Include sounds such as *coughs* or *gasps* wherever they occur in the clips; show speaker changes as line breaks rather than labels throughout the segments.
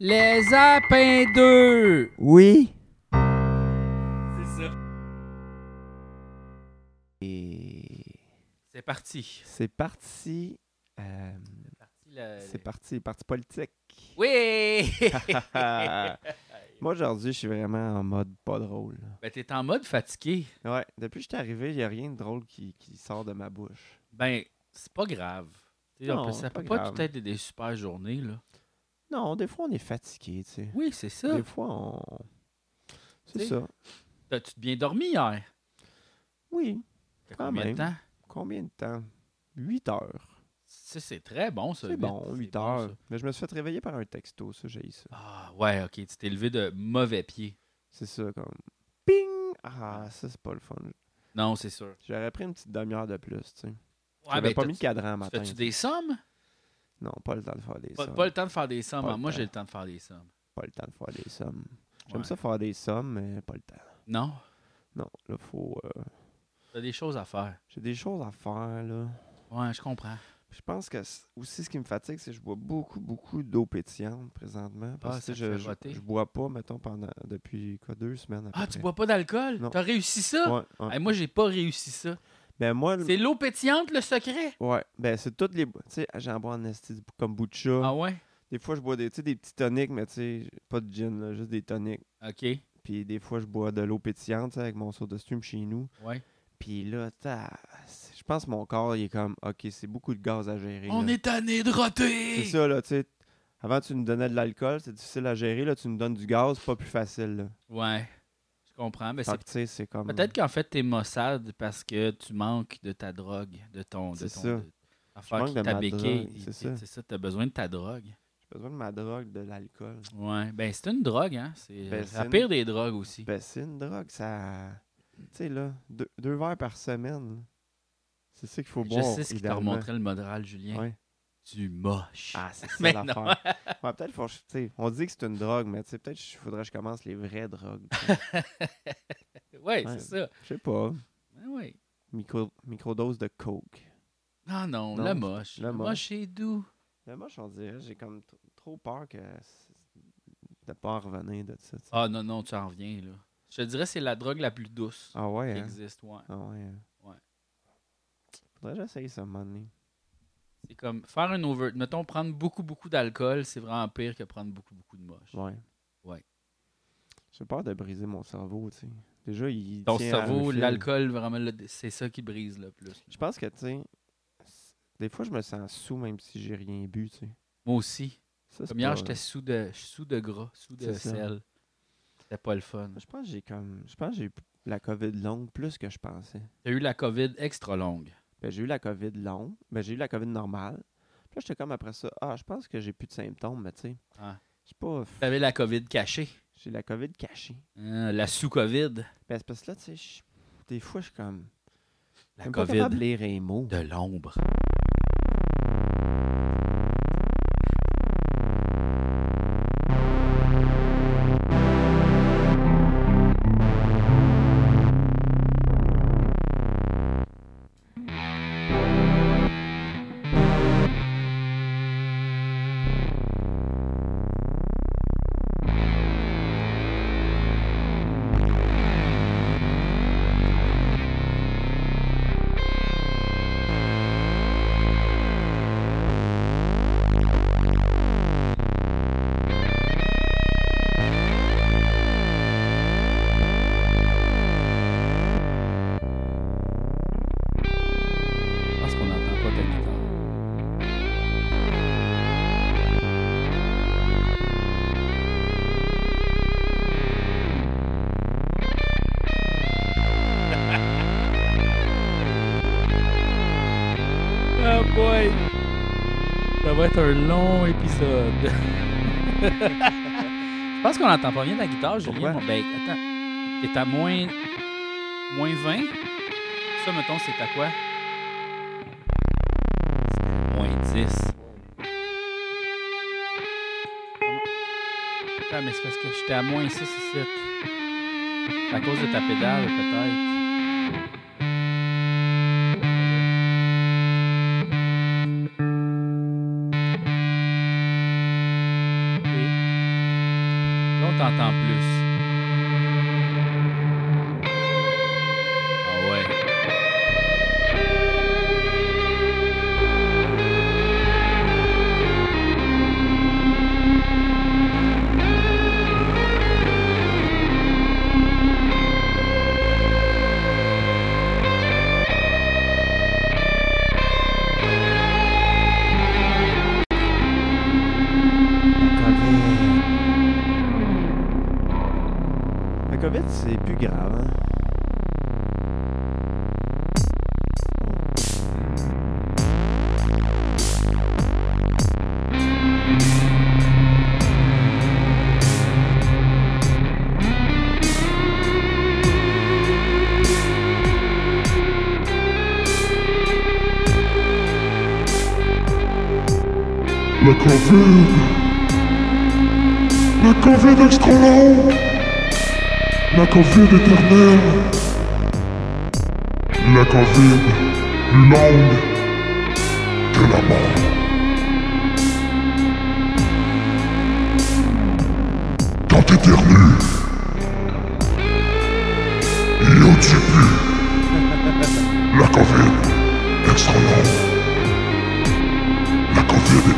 Les Apins 2!
Oui.
C'est ça.
Et
C'est parti.
c'est parti. euh,
Parti le-
c'est parti, parti politique.
Oui! *laughs* *laughs*
Moi, aujourd'hui, je suis vraiment en mode pas drôle.
ben, t'es en mode fatigué.
Ouais, depuis que je suis arrivé, il n'y a rien de drôle qui, qui sort de ma bouche.
Ben, c'est pas grave. On
Non,
peut- ça peut
pas
tout être des super journées, là.
Non, des fois, on est fatigué, tu sais.
Oui, c'est ça.
Des fois, on. C'est ça.
T'as-tu bien dormi hier?
Oui. Quand
combien
même.
de temps?
Combien de temps? 8 heures.
Ça, c'est très bon, ça.
C'est bon,
C'est
8
bon,
heures. Mais je me suis fait réveiller par un texto, ça, j'ai eu ça.
Ah, ouais, ok. Tu t'es levé de mauvais pied.
C'est ça, comme. Ping! Ah, ça, c'est pas le fun.
Non, c'est sûr.
J'aurais pris une petite demi-heure de plus, tu sais.
Ouais,
J'avais
ben,
pas mis de cadran matin.
Fais-tu des sommes?
Non, pas le temps de faire des
Pas,
sommes.
pas le temps de faire des sommes. Hein. Moi, j'ai le temps de faire des sommes.
Pas le temps de faire des sommes. J'aime
Ouais.
ça faire des sommes, mais pas le temps.
Non?
Non, là, faut. euh,
T'as des choses à faire.
J'ai des choses à faire, là.
Ouais, je comprends.
Je pense que aussi ce qui me fatigue, c'est que je bois beaucoup, beaucoup d'eau pétillante présentement.
Ah,
Parce que je, je, bois pas, mettons, pendant depuis quoi, deux semaines. à peu
Ah, tu
près.
bois pas d'alcool? T'as réussi ça?
Ouais, ouais.
Hey, moi, j'ai pas réussi ça.
Ben moi,
C'est l'eau pétillante, le secret?
ouais, ben c'est toutes les. Tu sais, j'en bois en esti du kombucha.
Ah ouais?
Des fois, je bois des, des petits toniques, mais tu sais, pas de gin, là, juste des toniques.
OK.
Puis des fois, je bois de l'eau pétillante, avec mon soda stream chez nous.
Ouais.
Puis là, t'as- je pense que mon corps, il est comme, OK, c'est beaucoup de gaz à gérer.
On
là.
est tanné de roter!
C'est ça, là, tu sais. Avant, tu nous donnais de l'alcool, c'est difficile à gérer. Là, tu nous donnes du gaz, pas plus facile. Là.
Ouais. Je comprends. Mais
Fait
c'est
tu comme.
peut-être qu'en fait, t'es maussade parce que tu manques de ta drogue, de ton. De
C'est
ton
ça.
de- affaire qui t'a béqué.
c'est ça.
C'est ça, t'as besoin de ta drogue.
J'ai besoin de ma drogue, de l'alcool.
Ouais. Ben, c'est une drogue, hein? C'est
Ben,
euh,
c'est
la
une-
pire des drogues aussi.
Ben, c'est une drogue, ça. Tu sais, là, deux, deux verres par semaine. C'est ça qu'il faut
Je
boire.
sais ce qui t'a remontré le moral, Julien.
Ouais.
Du moche.
Ah, c'est ça l'affaire. *laughs* Ouais, peut-être, faut, on dit que c'est une drogue, mais tu sais, peut-être qu'il faudrait que je commence les vraies drogues. sais. *laughs*
ouais, c'est ça.
Je sais pas.
Ah ouais.
Micro, microdose de coke.
Non, non,
Non,
le moche.
le
Le
moche.
moche est doux.
Mais moi, je dirais, j'ai comme trop peur que de pas en revenir de ça.
Ah non, non, tu en reviens, là. Je te dirais c'est la drogue la plus douce
Ah ouais,
qui
hein?
existe, ouais.
Ah ouais. hein.
Ouais.
Faudrait que j'essaye ça un moment donné.
C'est comme faire un over... Mettons, prendre beaucoup, beaucoup d'alcool, c'est vraiment pire que prendre beaucoup, beaucoup de moche.
Ouais.
Ouais.
J'ai peur de briser mon cerveau, tu sais. Déjà, il
Ton
tient
cerveau, l'alcool, vraiment, c'est ça qui brise le plus.
Je pense que, tu sais, des fois, je me sens sous même si j'ai rien bu, tu sais.
Moi aussi.
Ça,
Comme hier, j'étais sous de, sous de gras, sous de sel. C'était pas le fun.
Je pense que j'ai comme... Je pense que j'ai eu la COVID longue plus que je pensais.
T'as eu la COVID extra longue.
Ben, j'ai eu la COVID longue. Ben, j'ai eu la COVID normale. Puis là, j'étais comme après ça, ah, je pense que j'ai plus de symptômes, mais tu sais,
Ah.
je sais pas...
T'avais la COVID cachée.
J'ai la COVID cachée.
Hein, la sous-COVID.
Ben, c'est parce que là, tu sais, des fois, je suis comme...
La
pas
COVID
capable de lire un mot.
de l'ombre. Un long épisode. *laughs* Je pense qu'on n'entend pas bien ta guitare, Julien. Bon, Ben, attends. T'es à moins... moins 20. Ça, mettons, c'est à quoi? Moins 10. Ah, mais c'est parce que j'étais à moins 6 ici. C'est à cause de ta pédale, peut-être.
Covid. La Covid
extra longue. La Covid éternelle. La Covid plus longue que la mort.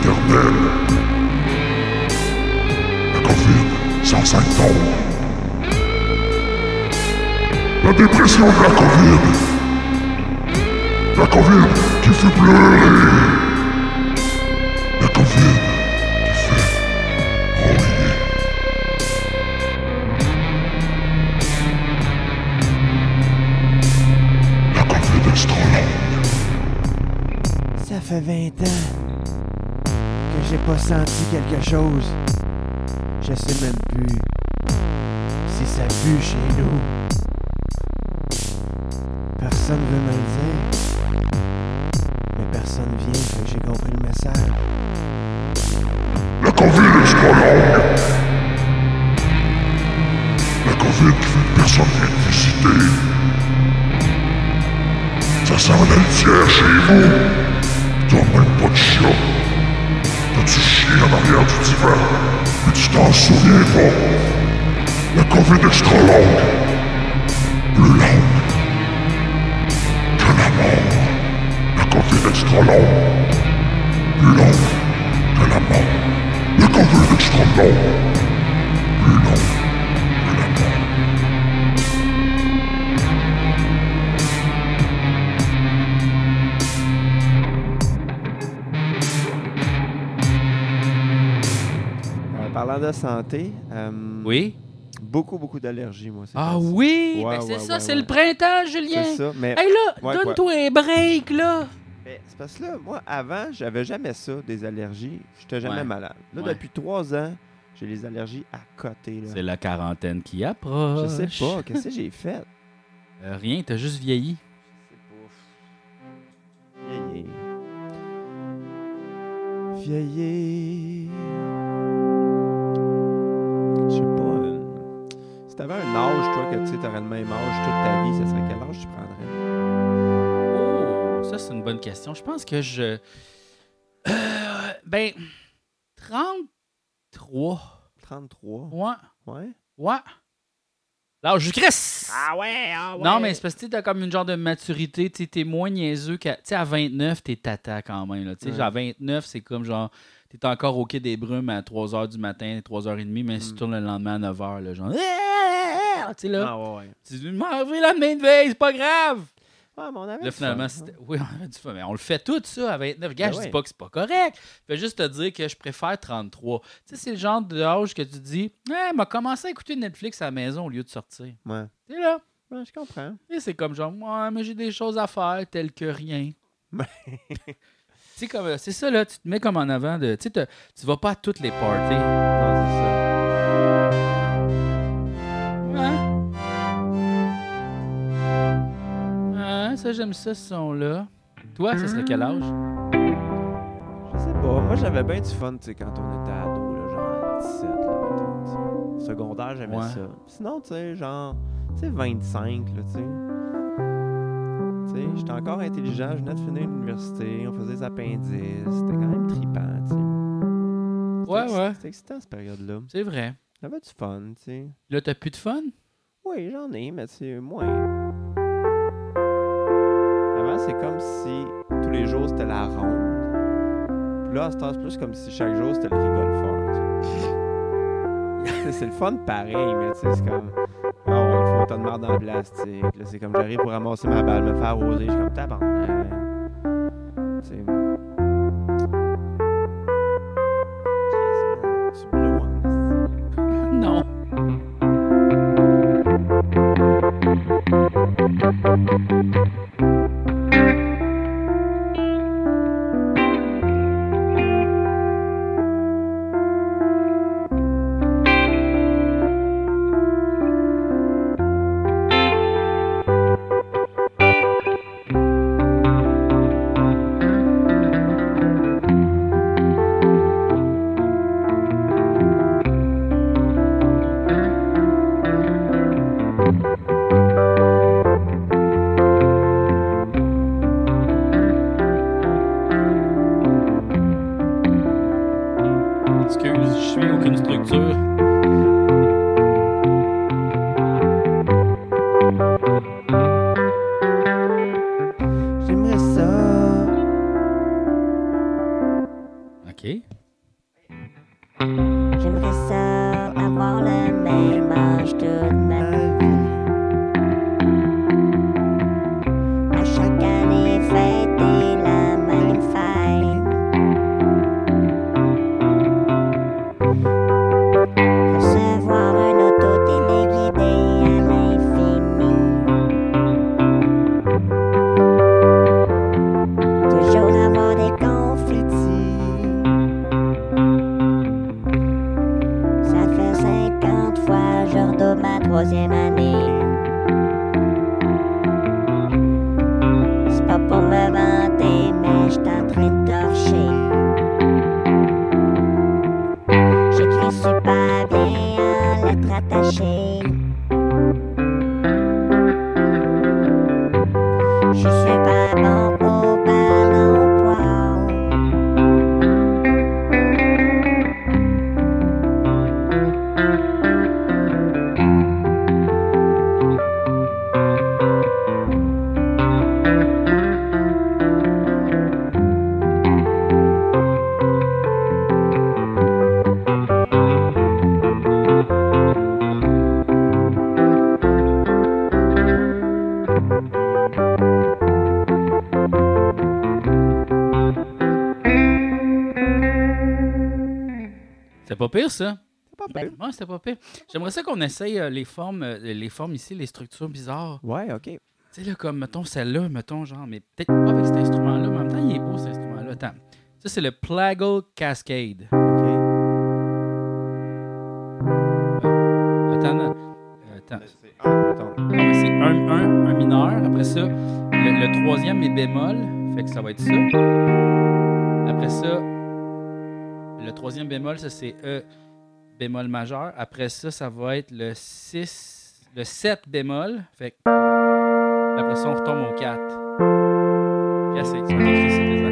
La Covid éternelle. La Covid sans symptômes. La dépression de la Covid. La Covid qui fait pleurer. La Covid qui fait rouiller. La Covid extra longue.
Ça fait 20 ans j'ai pas senti quelque chose. Je sais même plus si ça pue chez nous. Personne veut me le dire. Mais personne vient, que j'ai compris le message.
La Covid extra longue. La Covid qui fait personne vient te visiter. Ça sent la litière chez vous. Tu t'en souviens pas. La Covid extra longue. Plus longue que la mort. La Covid extra longue.
Santé, euh,
Oui?
beaucoup, beaucoup d'allergies, moi.
Ah oui?
Ouais,
Ben, c'est
ouais,
ça,
ouais,
c'est
ouais.
le printemps,
C'est
Julien.
ça, mais
Hey là,
Ouais,
donne-toi un break, là.
Mais c'est parce que là, moi, avant, j'avais jamais ça, des allergies. J'étais jamais
Ouais.
malade. Là,
Ouais.
depuis trois ans, j'ai les allergies à côté. Là.
C'est la quarantaine qui
Je
approche.
sais pas, qu'est-ce que j'ai *laughs* fait?
Euh, rien, t'as juste vieilli.
C'est pas. Vieillir. Vieillir. Si t'avais un âge, toi, que tu sais, t'aurais le même âge toute ta vie, ça serait quel âge tu prendrais?
Oh, ça, c'est une bonne question. Je pense que je. Euh, ben, 33.
33.
Ouais.
Ouais?
Ouais. L'âge du Christ!
Ah ouais, ah
Non, mais c'est parce que tu as comme une genre de maturité. Tu sais, t'es moins niaiseux qu'à. Tu sais, à 29, t'es tata quand même. Là. Tu sais,
Ouais.
genre, à 29, c'est comme genre. T'es encore au quai des brumes à 3h du matin, 3h30, mais si tu
Mm.
tournes le lendemain à 9h, là, genre. Tu sais, là.
Ah ouais, ouais.
Tu dis, m'en vais la main de veille, c'est pas grave!
Ouais, mais on avait
Là, finalement,
fun, hein.
Oui, on avait du fun, mais on le fait tout, ça, à 29. Gars,
Ben
je dis pas que c'est pas correct. Je vais juste te dire que je préfère 33. Tu sais, c'est le genre d'âge que tu dis, eh, m'a commencé à écouter Netflix à la maison au lieu de sortir.
Ouais.
Tu sais, là.
Ouais, je comprends.
Tu sais, c'est comme genre, ouais, mais j'ai des choses à faire telles que rien. *laughs* Sais, comme, c'est ça, là, tu te mets comme en avant de. Tu sais, tu vas pas à toutes les parties.
Non, c'est ça.
Hein? Hein, ça, j'aime ça, ce son-là. Toi, ça serait quel âge?
Je sais pas. Moi, j'avais bien du fun, tu sais, quand on était ado, là, genre 17, là, mettons. Secondaire, j'aimais
Ouais.
ça. Sinon, tu sais, genre, tu sais, 25, là, tu sais. J'étais encore intelligent, je venais de finir l'université, on faisait des appendices, c'était quand même trippant, tu sais.
Ouais, ouais.
C'était excitant, cette période-là.
C'est vrai.
J'avais du fun, tu sais.
Là, t'as plus de fun?
Oui, j'en ai, mais c'est moins. Avant, c'est comme si tous les jours c'était la ronde. Puis là, c'est plus comme si chaque jour c'était le rigole fort. *laughs* c'est le fun pareil, mais tu sais, c'est comme. Autant de merde dans le plastique. C'est comme j'arrive pour ramasser ma balle, me faire arroser. Je suis comme tabarnak. Tu
pire, ça?
C'est pas pire.
Ouais, c'était pas pire. J'aimerais ça qu'on essaye euh, les formes, euh, les formes ici, les structures bizarres.
Ouais, ok.
Tu sais, là, comme, mettons, celle-là, mettons, genre, mais peut-être pas avec cet instrument-là, mais en même temps, il est beau, cet instrument-là. Attends. Ça, c'est le Plagal Cascade.
Ok.
Attends. Euh, attends.
Ah, attends.
Non, mais c'est un, un, un mineur. Après ça, le, le troisième est bémol. Fait que ça va être ça. Après ça, le troisième bémol, ça c'est E bémol majeur. Après ça, ça va être le 6, le 7 bémol. Fait après ça, on retombe au 4. Puis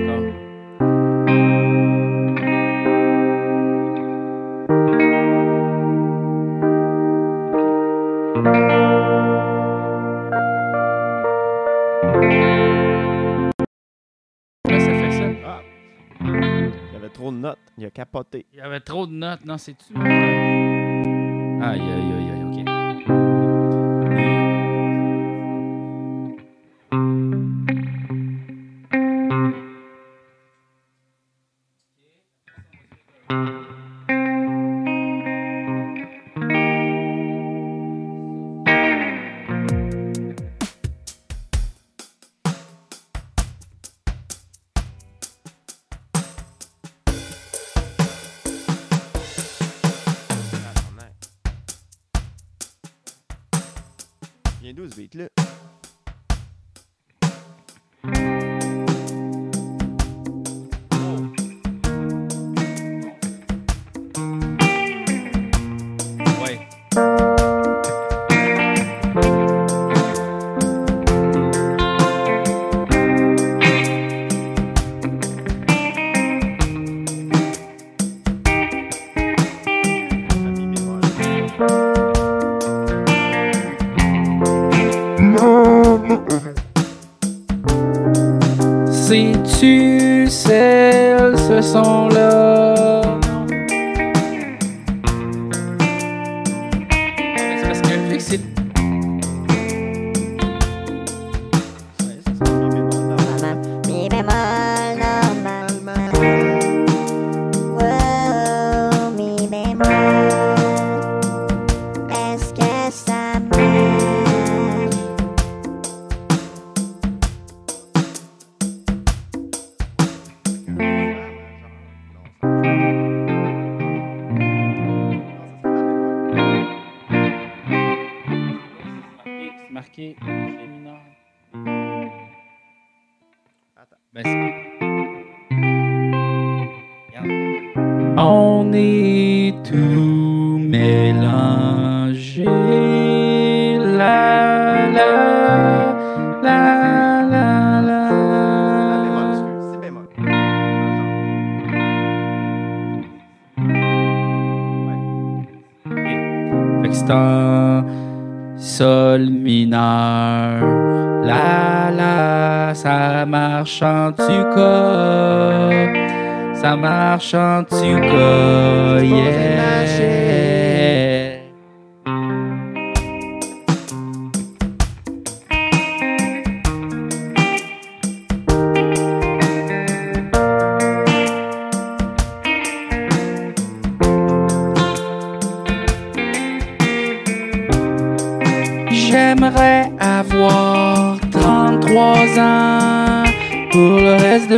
trop de notes. Il a capoté.
Il y avait trop de notes. Non, c'est-tu? Aïe, aïe, aïe,
Ce beat-là?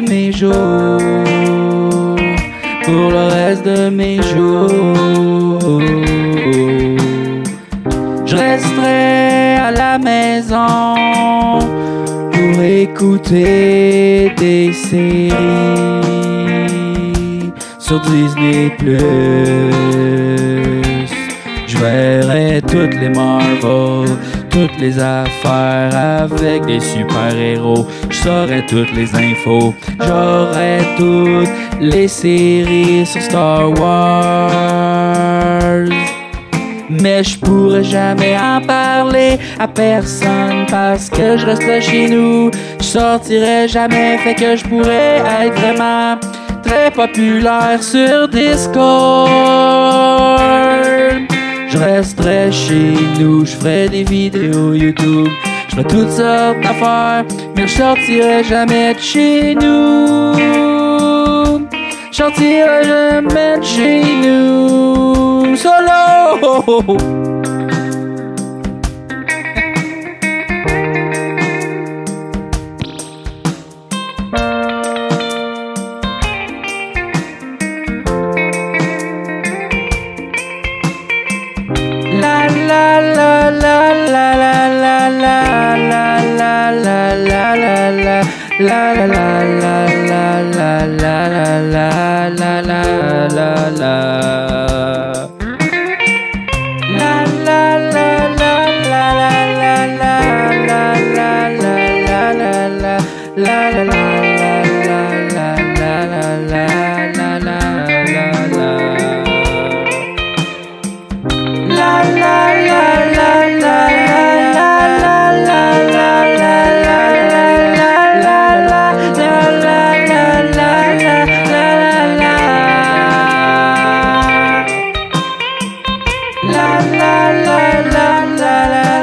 Mes jours. Pour le reste de mes jours. Je resterai à la maison pour écouter des séries sur Disney Je verrai toutes les Marvel, toutes les affaires avec des super-héros. Je saurai toutes les infos, j'aurai toutes les séries sur Star Wars. Mais je pourrais jamais en parler à personne parce que je reste chez nous. Je sortirai jamais, fait que je pourrais être vraiment très populaire sur Discord. Je resterai chez nous, je ferai des vidéos YouTube. Je ferai toutes sortes d'affaires, mais je sortirai jamais de chez nous. Je sortirai jamais de chez nous. Solo! la la la la la.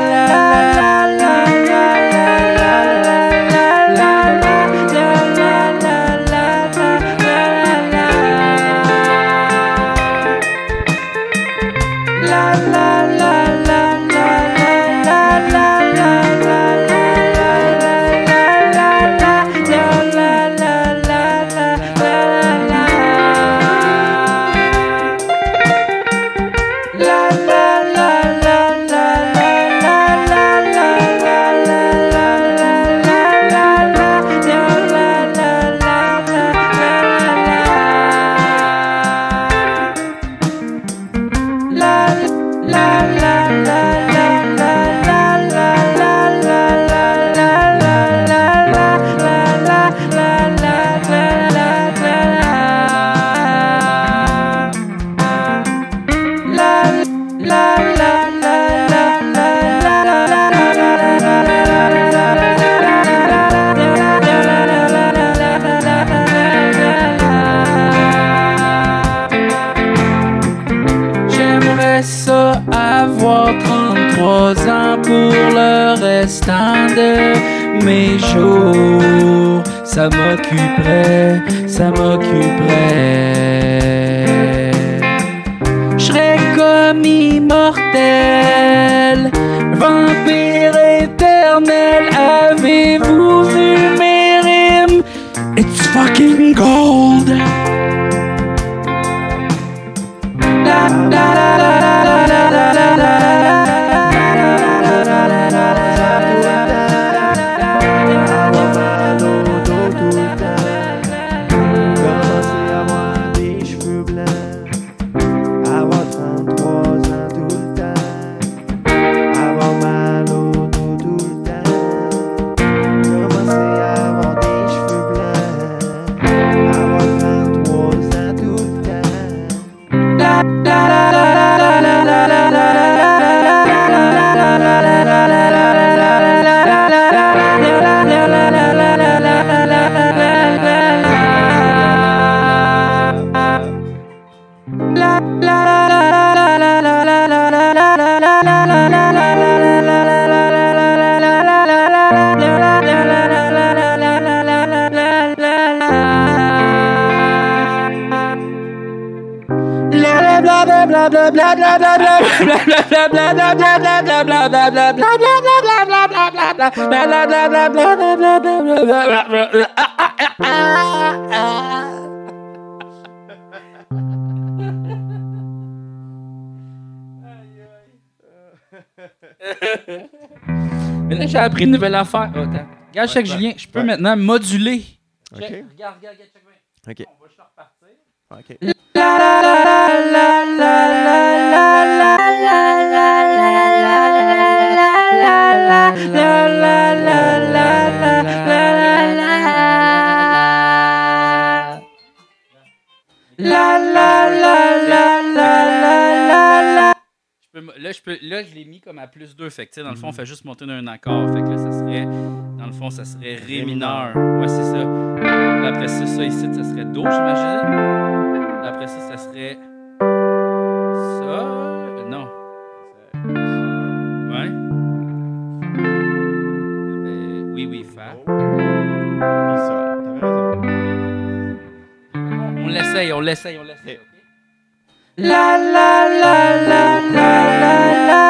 Mais là, j'ai appris une nouvelle affaire. Oh. Regarde, check Julien, je peux
Ouais.
maintenant moduler.
Ok.
Check. Regarde, regarde, regarde, check bien.
Ok.
On va juste repartir.
Ok.
Là, je peux, là, je l'ai mis comme à plus 2. Fait que, dans le fond, on fait juste monter d'un accord. Fait que là, ça serait. Dans le fond, ça serait Ré mineur. Ouais, c'est ça. Après ça, ça ici, ça serait Do, j'imagine. Après ça, ça serait. Euh, Non. Ouais. Ben, oui, oui, Fa.
Puis t'avais raison.
On l'essaye, on l'essaye, on l'essaye.
Ok.
ok? La la la la la la la la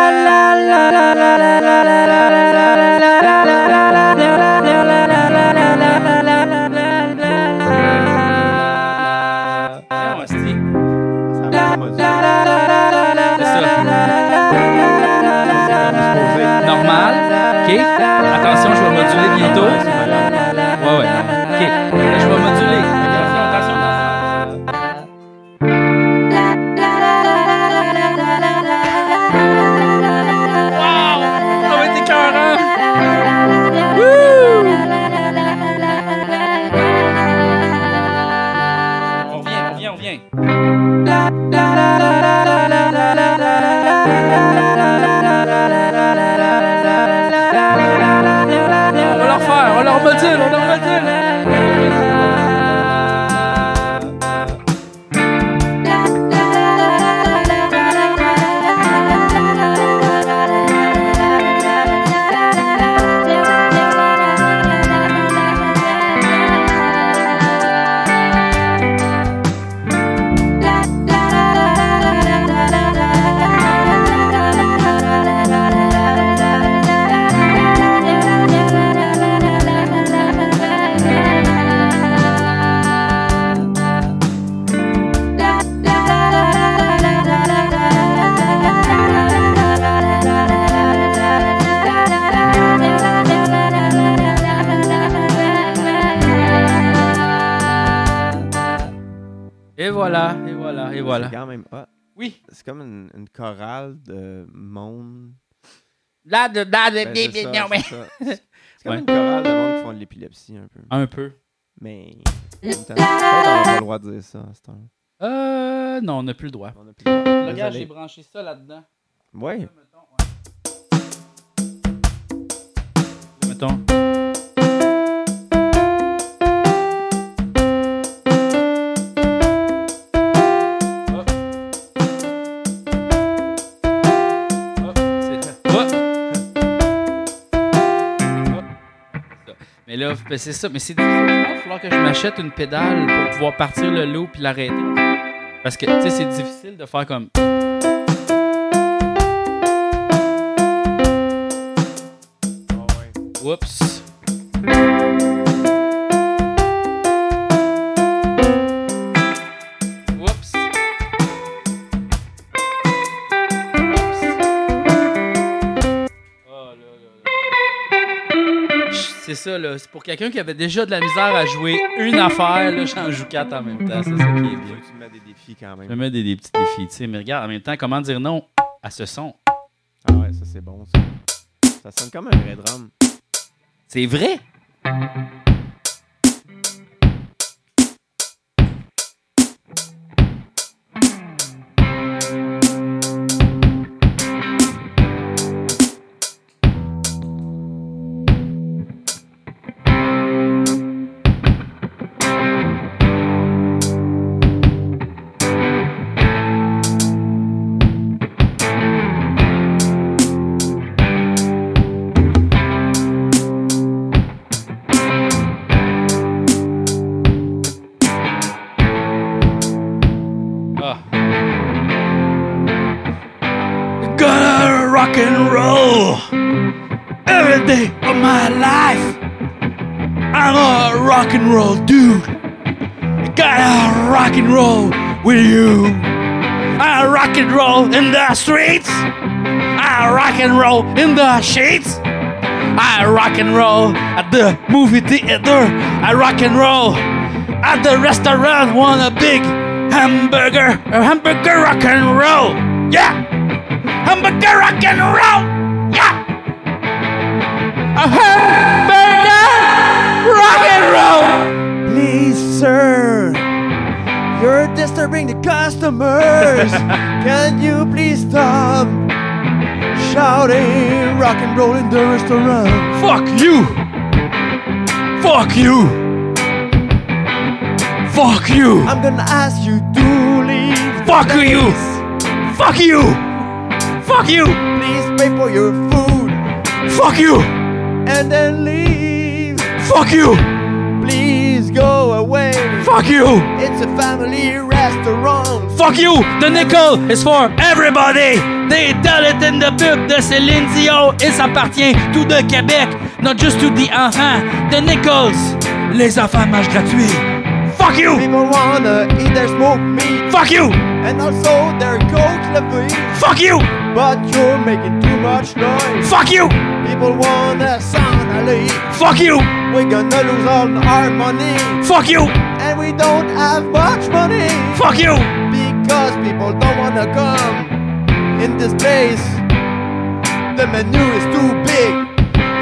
la Non, ¿Y tú? Là,
de,
là, de,
Ben, c'est ça,
non, mais- *laughs*
c'est une chorale de monde qui font de l'épilepsie un peu.
Un peu.
Mais. on n'a pas le droit de dire ça à ce temps.
Euh, non, on n'a plus le droit.
On n'a plus le droit.
Regarde, j'ai branché ça là-dedans.
Ouais.
Là, mettons, ouais. Là, ben, c'est ça. Mais c'est difficile. Il va falloir que je m'achète une pédale pour pouvoir partir le loop puis l'arrêter. Parce que, tu sais, c'est difficile de faire comme. Oups. Oups. Ça, là. C'est pour quelqu'un qui avait déjà de la misère à jouer une affaire, là, j'en joue quatre en même temps. C'est ça qui est bien.
Tu me mets des défis quand
Je me
même.
mets des, des petits défis, tu sais. Mais regarde, en même temps, comment dire non à ce son?
Ah ouais, ça c'est bon ça. Ça sonne comme un vrai drum.
C'est vrai! Sheets. I rock and roll at the movie theater. I rock and roll at the restaurant. Want a big hamburger, a hamburger rock and roll. Yeah, hamburger rock and roll. Yeah, a hamburger rock and roll.
Please, sir, you're disturbing the customers. *laughs* Can you please stop shouting rock and roll in the restaurant?
Fuck you. Fuck you. Fuck you.
I'm gonna ask you to leave.
Fuck you. Fuck you. Fuck you.
Please pay for your food
Fuck you.
and then leave.
Fuck you.
Please go away.
Fuck you.
It's a family restaurant.
Fuck you! The nickel is for everybody! They tell it in the pub de Céline Dion et ça appartient tout de Québec, not just to the enfants. The nickels, les enfants mangent gratuit. Fuck you!
People wanna eat their smoked meat
Fuck you!
and also their coach levy.
Fuck you!
But you're making too much noise.
Fuck you!
People wanna sound elite.
Fuck you!
We're gonna lose all our money.
Fuck you!
And we don't have much money.
Fuck you!
Because people don't wanna come in this place. The menu is too big.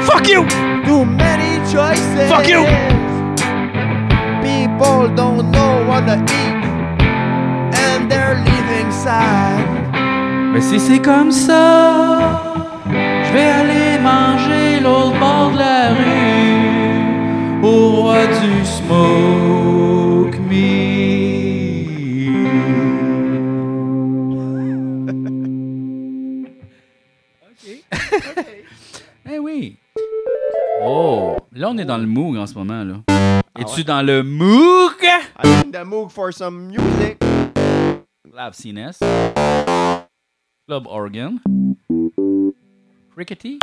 Fuck you!
Too many choices.
Fuck you.
People don't know what to eat. And they're leaving sad.
Mais si c'est comme ça, je vais aller manger l'autre bord de la rue, au roi du smoke là on est dans le moog en ce moment là. Es-tu
ouais?
dans le moog?
I'm in the mood for some music.
Lab CNS. Club Organ. Crickety.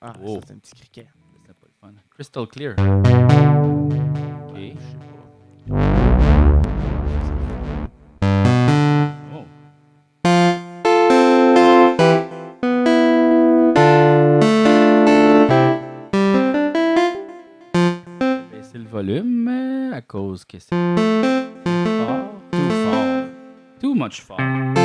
Ah,
Oh.
ça, c'est un petit criquet.
C'est pas le fun. Crystal Clear. Ok.
Je sais pas.
Volume euh, à cause que c'est fort. Too fort. Too much fort.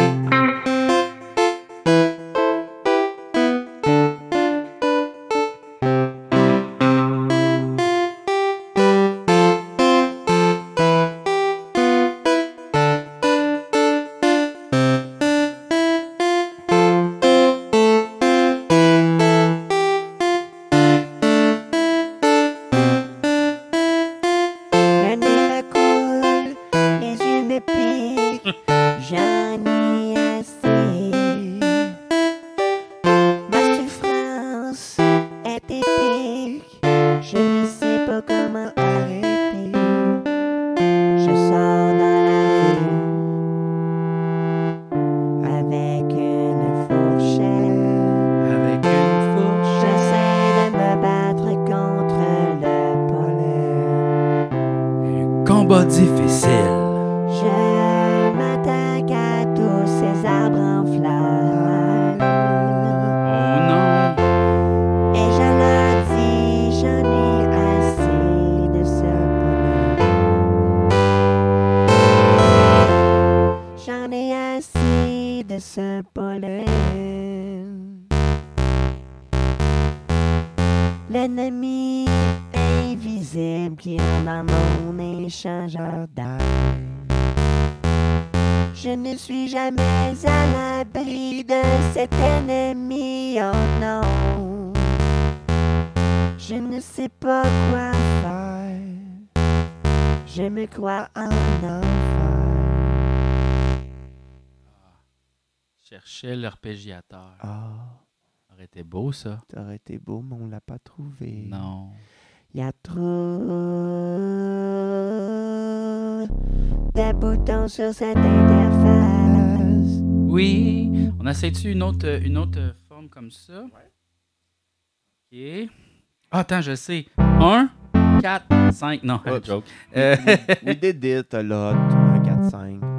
L'ennemi invisible qui est dans mon échangeur d'air. Je ne suis jamais à l'abri de cet ennemi, oh non. Je ne sais pas quoi faire. Je me crois en enfer.
Cherchais l'arpégiateur.
Ah,
Ça aurait été beau, ça.
ça aurait été beau, mais on l'a pas trouvé.
Non.
Y a trop de boutons sur cette interface.
Oui. On essaie-tu une autre, une autre forme comme ça? OK. Ah, attends, je sais. 1, 4, 5. Non, *laughs* joke. Euh,
We did it a lot. Un 4-5.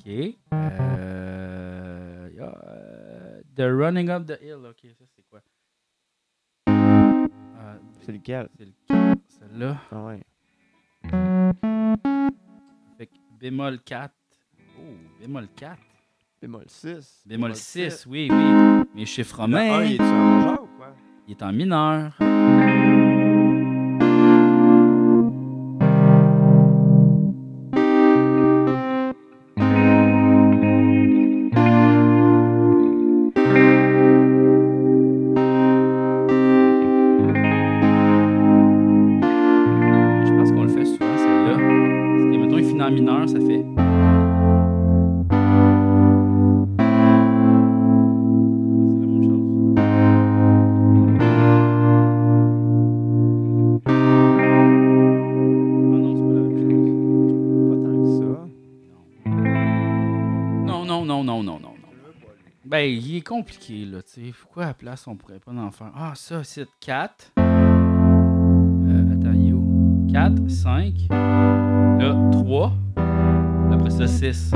OK. Euh, y a, euh, the Running Up the Hill. OK, ça, c'est quoi? Euh,
C'est lequel?
c'est le 4, celle-là?
Ah ouais.
Fait que bémol 4. Oh, bémol 4.
Bémol 6.
Bémol 6, oui, oui. Mes chiffres romains.
1, il est-tu en majeur ou quoi?
Il est en mineur. Est compliqué, là, tu sais. Pourquoi à la place, on pourrait pas en faire? Ah, ça, c'est 4. Euh, attends, il est où? 4, 5. Là, 3. Là, après ça, 6.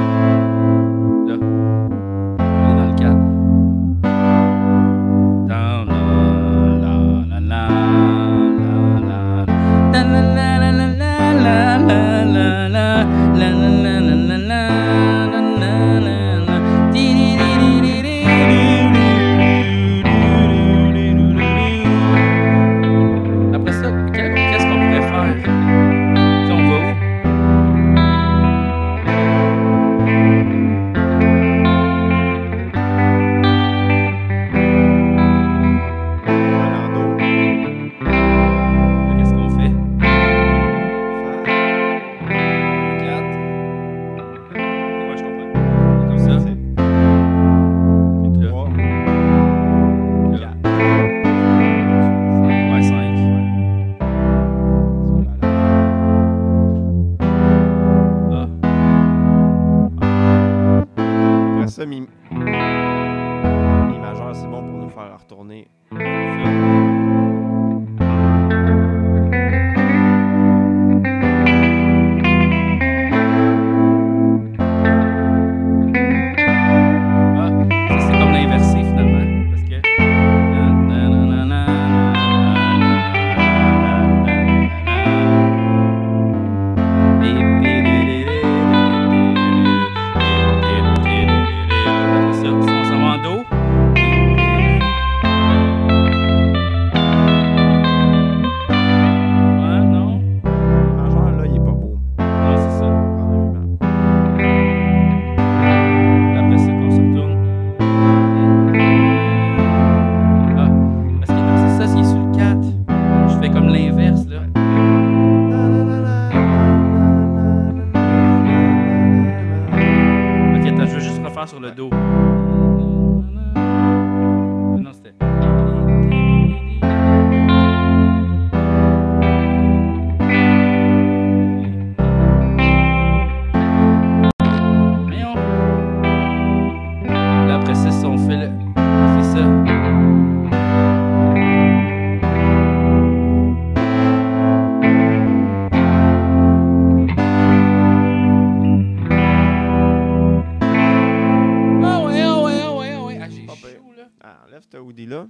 Ah,
enlève ce Houdini là.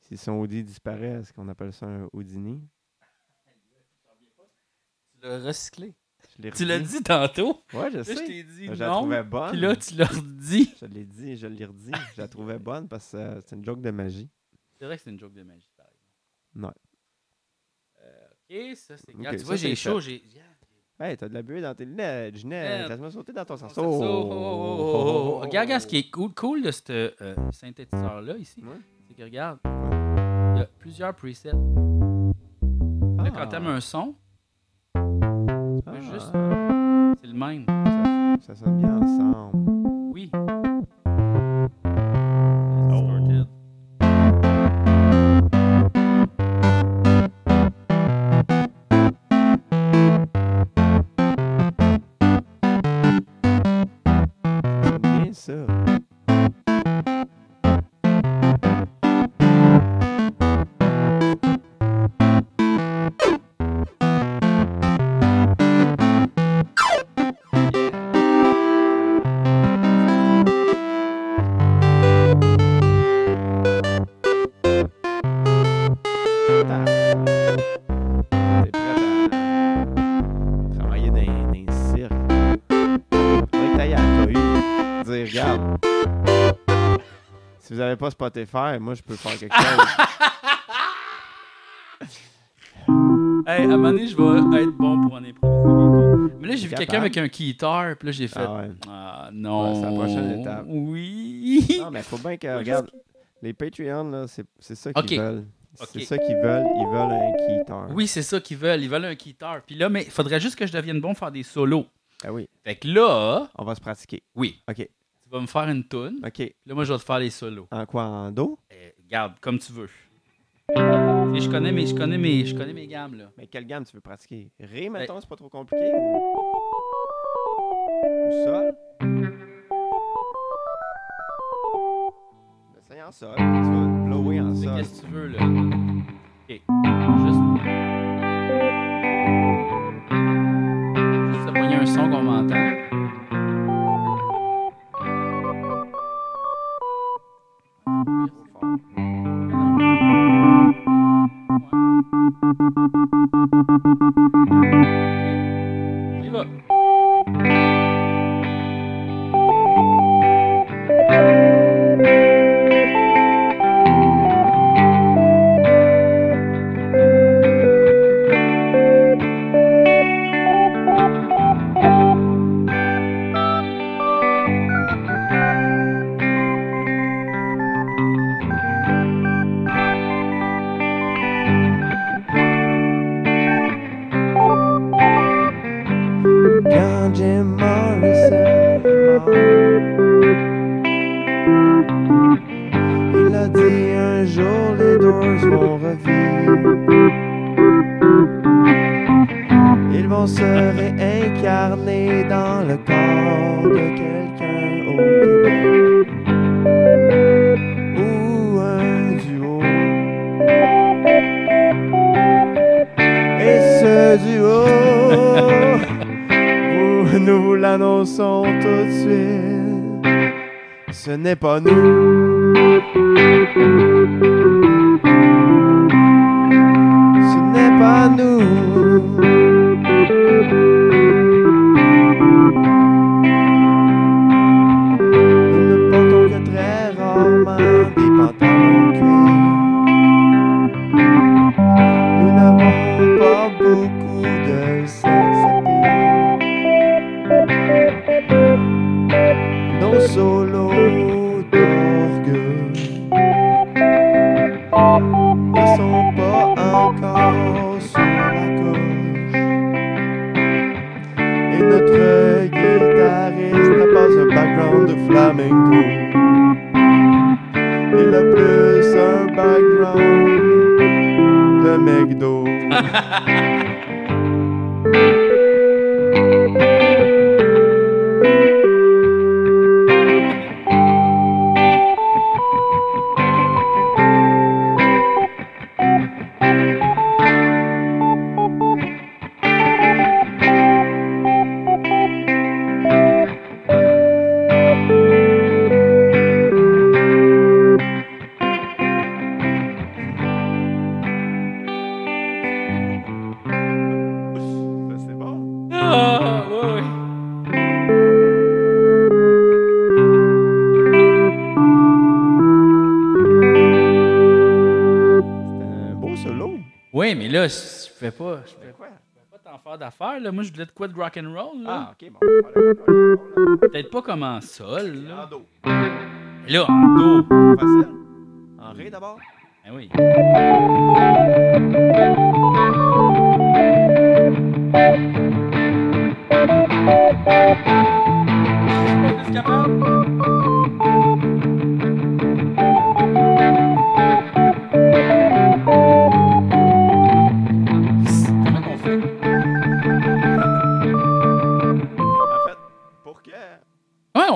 Si son Houdini disparaît, est-ce qu'on appelle ça un Houdini?
Tu l'as recyclé. Tu l'as dit tantôt.
Ouais, je
Là,
sais.
je t'ai dit
je la
non.
trouvais bonne.
Puis là, tu l'as redit.
Je l'ai dit, je l'ai redit. je la trouvais *laughs* bonne parce que euh, c'est une joke de magie.
C'est vrai que c'est une joke de magie, par exemple.
Ouais.
Euh, ok, ça c'est.
Ok,
Regarde, tu vois, j'ai chaud. J'ai.
Hey, t'as de la buée dans tes lunettes, Ginette.
Euh,
Laisse-moi sauter dans ton
Oh,
cerceau.
oh, oh, oh, oh, oh. Regarde, regarde ce qui est cool, cool de ce euh, synthétiseur-là ici.
Ouais.
C'est que regarde, il y a plusieurs presets. Là, quand
Ah.
t'aimes un son,
Ah,
juste- c'est le même.
Ça sonne bien ensemble.
Oui.
Avez pas Spotify, moi je peux faire quelque chose. *laughs*
Hey, à un moment donné, je vais être bon pour en improviser. Mais là, j'ai vu quelqu'un avec un guitar, puis là, j'ai fait.
ah ouais.
Ah non.
Ouais, c'est la prochaine étape.
Oui.
Non, mais faut bien que, regarde, les Patreons, là, c'est c'est ça qu'ils veulent. C'est ça qu'ils veulent. Ils veulent un guitar.
Oui, c'est ça qu'ils veulent. Ils veulent un guitar. Puis là, mais il faudrait juste que je devienne bon pour faire des solos.
Ah oui,
Fait que là,
on va se pratiquer.
oui,
OK.
Vas me faire une tune.
OK.
Là, moi, je vais te faire les solos.
En quoi? En do?
Eh, Regarde, comme tu veux. Et je connais mes, je connais mes, je connais mes gammes là.
Mais quelle gamme tu veux pratiquer? Ré,
Ben
mettons, c'est pas trop compliqué? Ou, ou sol? Essaye en sol, tu vas blower en sol.
qu'est-ce que tu veux là? Ok. Juste. Juste se poigner un son qu'on m'entend. Je fais
Quoi?
pas tant faire d'affaires. Là. Moi, je voulais de quoi de rock and roll. Là.
Ah, ok, bon.
Peut-être pas comme en sol. Là,
En dos.
là en do.
Facile. En ré d'abord?
Ben oui. Es-tu capable?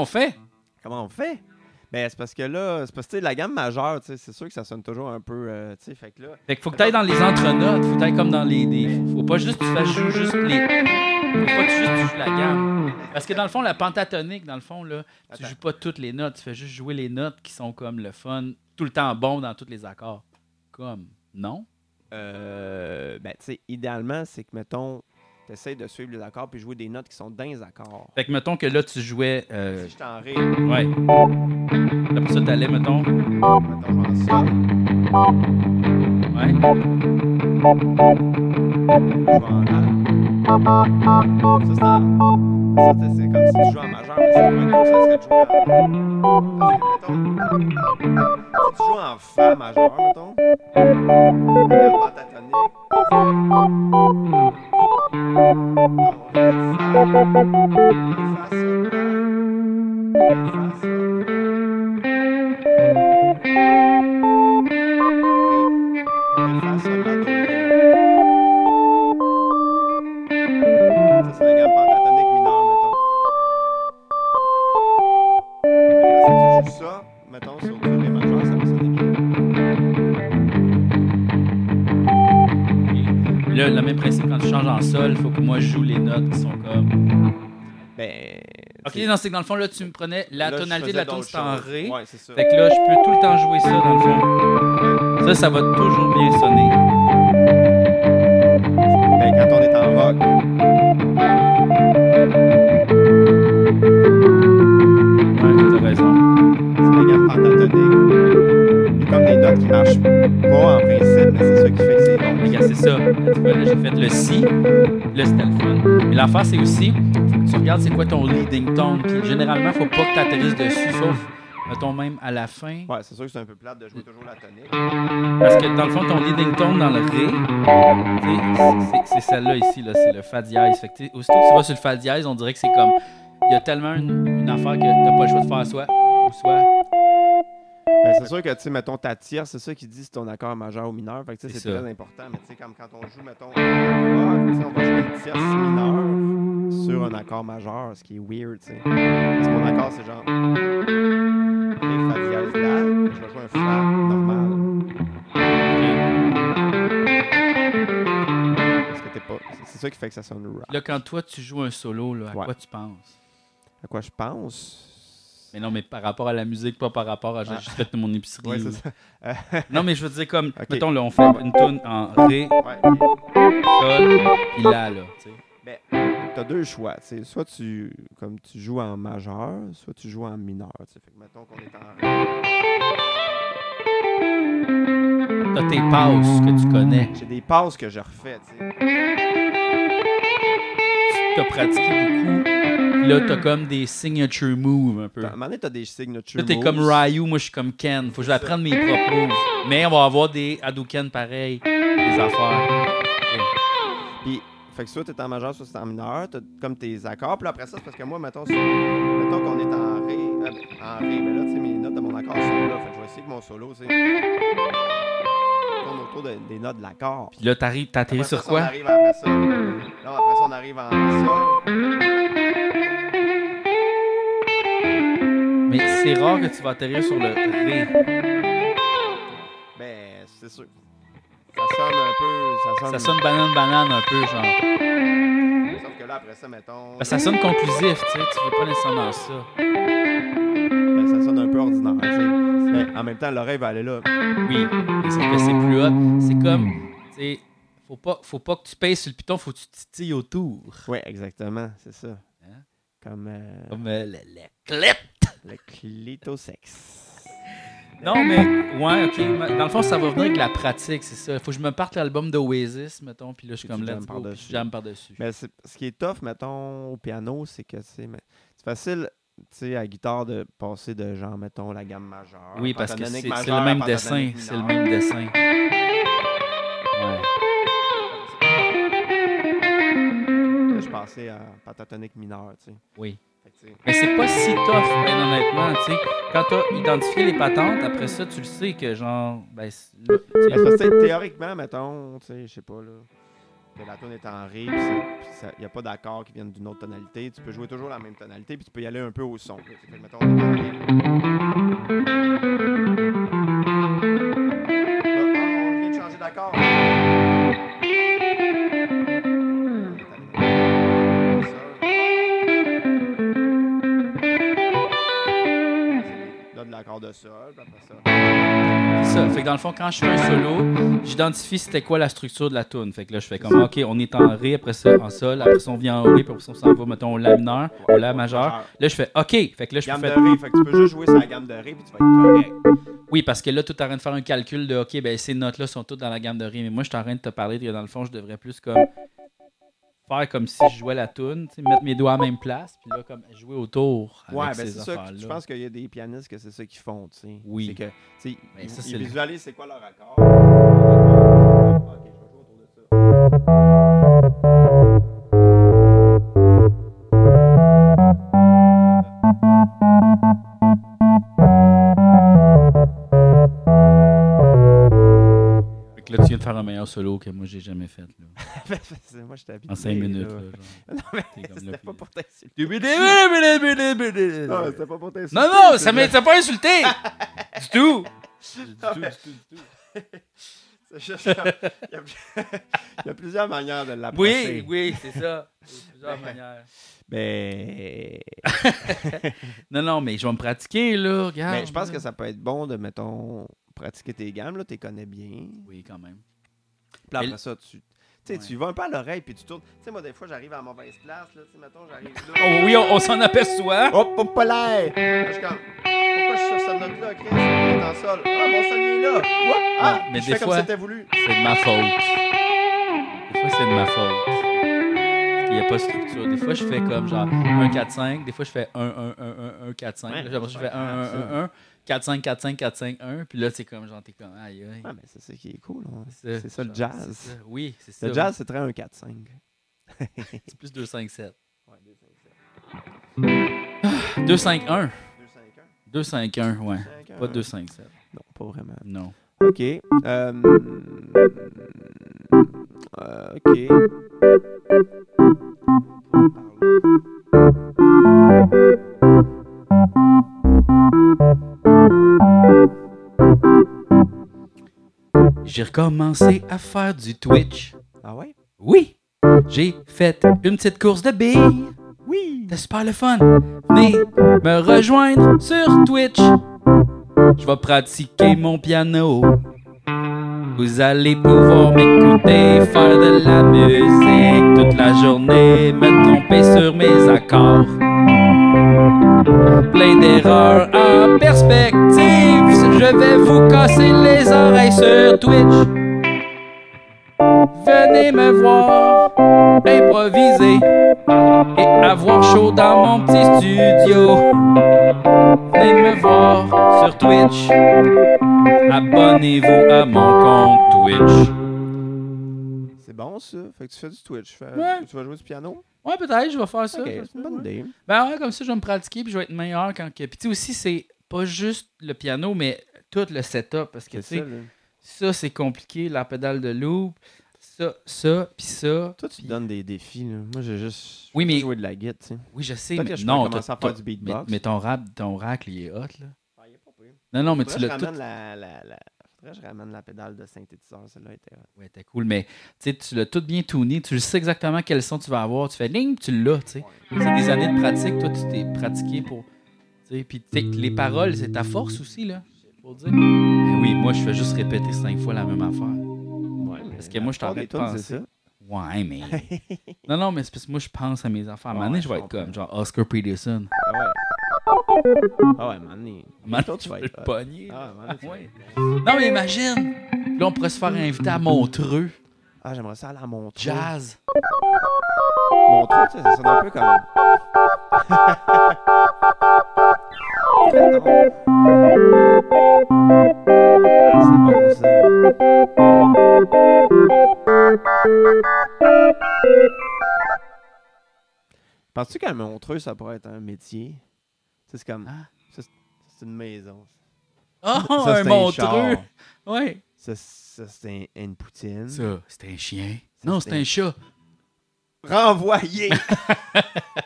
On fait?
Comment on fait? Ben, c'est parce que là, c'est parce que la gamme majeure, c'est sûr que ça sonne toujours un peu. euh, tu sais, fait que là.
Fait qu'il faut que tu ailles dans les entrenotes. Faut que tu ailles comme dans les. Faut pas juste que tu fasses jou- juste les. Faut pas que tu juste tu joues la gamme. Parce que dans le fond, la pentatonique, dans le fond, là, tu
Attends.
joues pas toutes les notes. Tu fais juste jouer les notes qui sont comme le fun, tout le temps bon dans tous les accords. Comme. Non?
Euh, ben, tu sais, idéalement, c'est que, mettons, tu essaies de suivre les accords puis jouer des notes qui sont dans les accords.
Fait que mettons que là, tu jouais. euh,
Si je t'en ré,
ouais. Après ça, t'allais, mettons.
mettons, en sol,
Ouais.
je vais en. Ça, c'est comme si tu joues en majeur, mais c'est moins cool, ça serait de jouer en. Si tu en fa majeur, mettons, gamme pentatonique, c'est. fa, fa, la, ré, fa, C'est-
non, c'est que dans le fond, là, tu me prenais la
là,
tonalité de la tune, c'est en ré.
Ouais, c'est ça.
Fait que là, je peux tout le temps jouer ça dans le fond. Ça, ça va toujours bien sonner.
Ben, quand on est en rock,
Ouais, t'as raison.
c'est pentatonique. Il y a comme des notes qui marchent pas en principe, mais c'est ça qui fait que c'est bon.
Regarde, c'est ça. J'ai fait le si. Là, c'était le fun. Mais l'affaire, c'est aussi, tu regardes c'est quoi ton leading tone. Puis généralement, faut pas que tu atterrisses dessus, sauf, mettons, même à la fin.
Ouais, c'est sûr que c'est un peu plate de jouer toujours la tonique.
Parce que dans le fond, ton leading tone dans le ré, c'est- celle-là ici, là, c'est le fa dièse. Fait que, aussitôt que tu vas sur le fa dièse, on dirait que c'est comme. Il y a tellement une, une affaire que t'as pas le choix de faire soit ou soit.
Ben, c'est sûr que, tu sais, mettons, ta tierce, c'est ça qui dit si ton accord majeur ou mineur. Fait que,
C'est
très important. Mais, tu sais, comme quand on joue, mettons, on va jouer une tierce mineure sur un accord majeur, ce qui est weird, tu sais. Parce que mon accord, c'est genre. Fa, dièse, la. Je vais jouer un fa normal. Parce que t'es pas. c'est- ça qui fait que ça sonne rock.
Là, quand toi, tu joues un solo, là, à
Ouais.
quoi tu penses?
À quoi je pense?
Mais non, mais par rapport à la musique, pas par rapport à j'ai
Ah.
juste fait mon épicerie.
Ouais,
ou-
ça. Euh, *laughs*
Non, mais je veux dire, comme,
Ok.
mettons, là, on fait une tune en ré,
ouais,
sol, puis là, là, tu sais.
Ben, deux choix. tu sais. Soit tu, comme tu joues en majeur, soit tu joues en mineur. Fait que mettons qu'on est en ré.
T'as tes passes que tu connais.
J'ai des passes que je refais. tu.
T'as pratiqué beaucoup. Là, t'as comme des signature moves un peu.
À un moment donné, t'as des signatures.
Là, t'es comme
moves.
Ryu, moi, je suis comme Ken. Faut que je vais apprendre mes propres moves. Mais on va avoir des Hadouken pareils, des affaires.
Puis, fait que soit t'es en majeur, soit t'es en mineur. T'as comme tes accords. Puis là, après ça, c'est parce que moi, mettons, sur- mettons qu'on est en ré. euh, en ré, mais là, tu sais, mes notes de mon accord sont là. Fait que je vais essayer que mon solo, sais. tourne autour de- des notes de l'accord.
Puis là, t'arrives, t'atterris
Après
sur
ça, On
quoi?
arrive après ça. Non, après ça, on arrive en sol.
Mais c'est rare que tu vas atterrir sur le ré.
Sonne un peu. Ça sonne,
Ça sonne banane-banane un peu, genre.
Sauf que là, après ça, mettons.
Ben, ça sonne conclusif, tu sais. Tu veux pas nécessairement ça.
ben, ça sonne un peu ordinaire. tu sais. Mais en même temps, l'oreille va aller là.
Oui, mais sauf que c'est plus hot. C'est comme, tu sais, faut pas, faut pas que tu payes sur le piton, faut que tu titilles autour.
Oui, exactement, c'est ça.
Hein?
Comme euh,
Comme euh, le, le clip.
le clitosex.
Non, mais, ouais, ok. Dans le fond, ça va venir avec la pratique, c'est ça. Faut que je me parte l'album d'Oasis, mettons, puis là, je suis comme go, puis
par-dessus. Mais ce qui est tough, mettons, au piano, c'est que c'est facile, tu sais, à la guitare, de passer de genre, mettons, la gamme majeure.
Oui, parce que c'est le même dessin. C'est le
mineure.
même dessin. Ouais.
Là, je pensais à pentatonique mineur, tu sais.
Oui. Mais c'est pas si tough, ben, honnêtement, tu sais. Quand t'as identifié les patentes, après ça, tu le sais que genre, ben, là, sais,
théoriquement, mettons, tu sais, je sais pas, là, que la tune est en ré, puis il n'y a pas d'accords qui viennent d'une autre tonalité. Tu peux jouer toujours la même tonalité, puis tu peux y aller un peu au son. là. Fait que, mettons, De sol, puis après ça.
c'est ça. Fait que dans le fond, quand je fais un solo, j'identifie c'était quoi la structure de la tune. Fait que là, je fais comme, ok, on est en ré, après ça en sol, après ça on vient en ré, puis après ça on s'en va, mettons, au la mineur, au la majeur. Là, je fais, ok. Fait que là, je
Gamme
fais,
de ré, fait que tu peux juste jouer sur la gamme de ré, puis tu vas être correct.
oui, parce que là, tu es en train de faire un calcul de, ok, ben ces notes-là sont toutes dans la gamme de ré. Mais moi, je suis en train de te parler que dans le fond, je devrais plus comme faire comme si je jouais la tune, mettre mes doigts à la même place, puis là, comme jouer autour. Avec
Ouais, ben
ces
c'est ça. Je pense qu'il y a des pianistes que c'est ça qu'ils font, tu sais.
Oui.
C'est que, tu sais,
Mais
ils,
ça,
ils visualisent c'est quoi leur accord. Ok, je vais jouer autour de ça.
Meilleur solo que moi, j'ai jamais fait. Là. *laughs*
C'est- Moi, j'étais habitué.
En cinq minutes.
là.
Là, *laughs* genre.
Non, mais c'était pas pour t'insulter.
Non,
Non, c'était pas pour t'insulter.
non, ça m'a pas insulté! *laughs* du tout! Du
Non,
tout,
mais-
du tout, du tout.
Juste Il y, a, il y a plusieurs manières de l'approcher.
Oui, oui, c'est ça. Il y a plusieurs
Ben,
manières.
Ben,
Non, non, mais je vais me pratiquer, là. Regarde.
mais je pense que ça peut être bon de, mettons, pratiquer tes gammes, là, tu les connais bien.
Oui, quand même.
Puis après ça, tu,
Ouais.
tu vas un peu à l'oreille, puis tu tournes. Tu sais, moi, des fois, j'arrive à la mauvaise place, là, tu sais, mettons, j'arrive là.
Oh, oui, on, on s'en aperçoit.
Hop, hop, pas l'air! Là, je suis comme, pourquoi je suis sur cette note-là, Chris? On est en sol. Ah, mon sol, il est là! Oups! Ah,
mais
je
des
fais comme
fois-
c'était voulu.
C'est de ma faute. Des fois, c'est de ma faute. Qu'il n'y a pas de structure. Des fois, je fais comme genre 1, 4, 5. Des fois, je fais 1, 1, 1, 1, 1, 4, 5.
Ouais,
Là, je fais 1, 1, 1, 1, 4, 5, 4, 5, 4, 5, 1. Puis là, c'est comme genre, t'es comme, aïe, aïe.
Ah, mais c'est ça qui est cool. hein.
C'est
ça, le jazz.
ça. Oui, c'est ça.
Le jazz, c'est très 1, 4, 5.
C'est plus 2, 5, 7.
Ouais, 2, 5, 7.
2, 5, 1.
2, 5, 1.
2, 5, 1, ouais.
5, 1.
Pas 2, 5, 7.
Non, pas vraiment.
Non.
OK. Euh, euh, OK.
J'ai recommencé à faire du Twitch.
Ah ouais?
Oui, j'ai fait une petite course de billes.
Oui!
C'était super le fun. Venez me rejoindre sur Twitch. Je vais pratiquer mon piano. Vous allez pouvoir m'écouter faire de la musique toute la journée, me tromper sur mes accords. Plein d'erreurs en perspective. Je vais vous casser les oreilles sur Twitch. Venez me voir improviser et avoir chaud dans mon petit studio. Venez me voir sur Twitch. Abonnez-vous à mon compte Twitch.
Bon, ça. Fait que tu fais du Twitch. Fais-
Ouais.
Tu vas jouer du piano?
Ouais, peut-être, je vais faire ça.
OK, c'est une bonne idée.
Ben ouais, comme ça, je vais me pratiquer puis je vais être meilleur quand que. Puis tu sais aussi, c'est pas juste le piano, mais tout le setup. Parce que tu sais,
ça,
c'est compliqué, la pédale de loop, ça, ça, puis ça.
Toi, tu te donnes des défis, là. Moi, j'ai juste
Oui, mais-
joué de la guitare, tu sais.
Oui, je sais, mais
je
non,
commencer à faire du beatbox.
Mais, mais ton rap, ton rack, il est hot, là.
Ah, il est pas pire.
Non, non, mais tu l'as
je
tout.
ramène la, la, la... Faudrait que je ramène la pédale de synthétiseur. Celle-là était hot.
Ouais, t'es cool, mais tu l'as tout bien tuné, tu sais exactement quel son tu vas avoir. Tu fais ding, tu l'as, tu sais. C'est des années de pratique, toi, tu t'es pratiqué pour. Puis les paroles, c'est ta force aussi, là. Faut dire. Ben oui, moi, je fais juste répéter cinq fois la même affaire.
Ouais,
Parce que moi, je t'arrête de penser.
c'est ça.
Ouais, mais. *laughs* non, non, mais c'est parce que moi, je pense à mes affaires. À un moment donné,
je
vais être comme genre Oscar Peterson.
Ah ouais. Ah ouais.
Man,
Toi,
tu vas
être
pogner.
Ah,
Ouais. Non, mais imagine. Là, on pourrait se faire inviter à Montreux.
Ah, j'aimerais ça aller à Montreux.
Jazz.
Montreux, tu sais, ça sonne un peu comme. Très tendre. Ah, c'est bon ça. Penses-tu qu'à Montreux, ça pourrait être un métier? C'est comme.
Hein?
ça, c'est- c'est une maison.
Oh,
Ça,
un
c'est
Montreux.
char.
Ouais.
Ça, ça, c'est un- une poutine.
Ça, c'était un chien.
Ça,
non,
c'était
un chat.
Renvoyé! *laughs*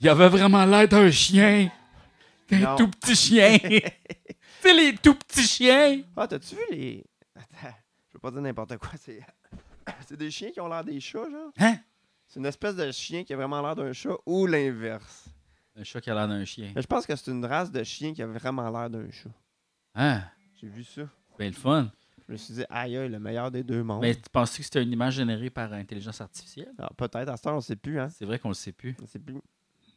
Il avait vraiment l'air d'un chien. Un tout petit chien. *laughs* tu sais, les tout petits chiens.
Ah, t'as-tu vu les. Attends, je veux pas dire n'importe quoi. C'est... *coughs* c'est des chiens qui ont l'air des chats, genre?
Hein?
C'est une espèce de chien qui a vraiment l'air d'un chat ou l'inverse.
Un chat qui a l'air d'un chien.
Mais je pense que c'est une race de chien qui a vraiment l'air d'un chat.
Hein?
J'ai vu ça.
Ben, le fun.
Je me suis dit, aïe, aïe, le meilleur des deux mondes.
Mais tu penses que c'était une image générée par intelligence artificielle?
Alors, peut-être, à ce temps, on sait plus, hein.
C'est vrai qu'on le sait plus.
On sait plus.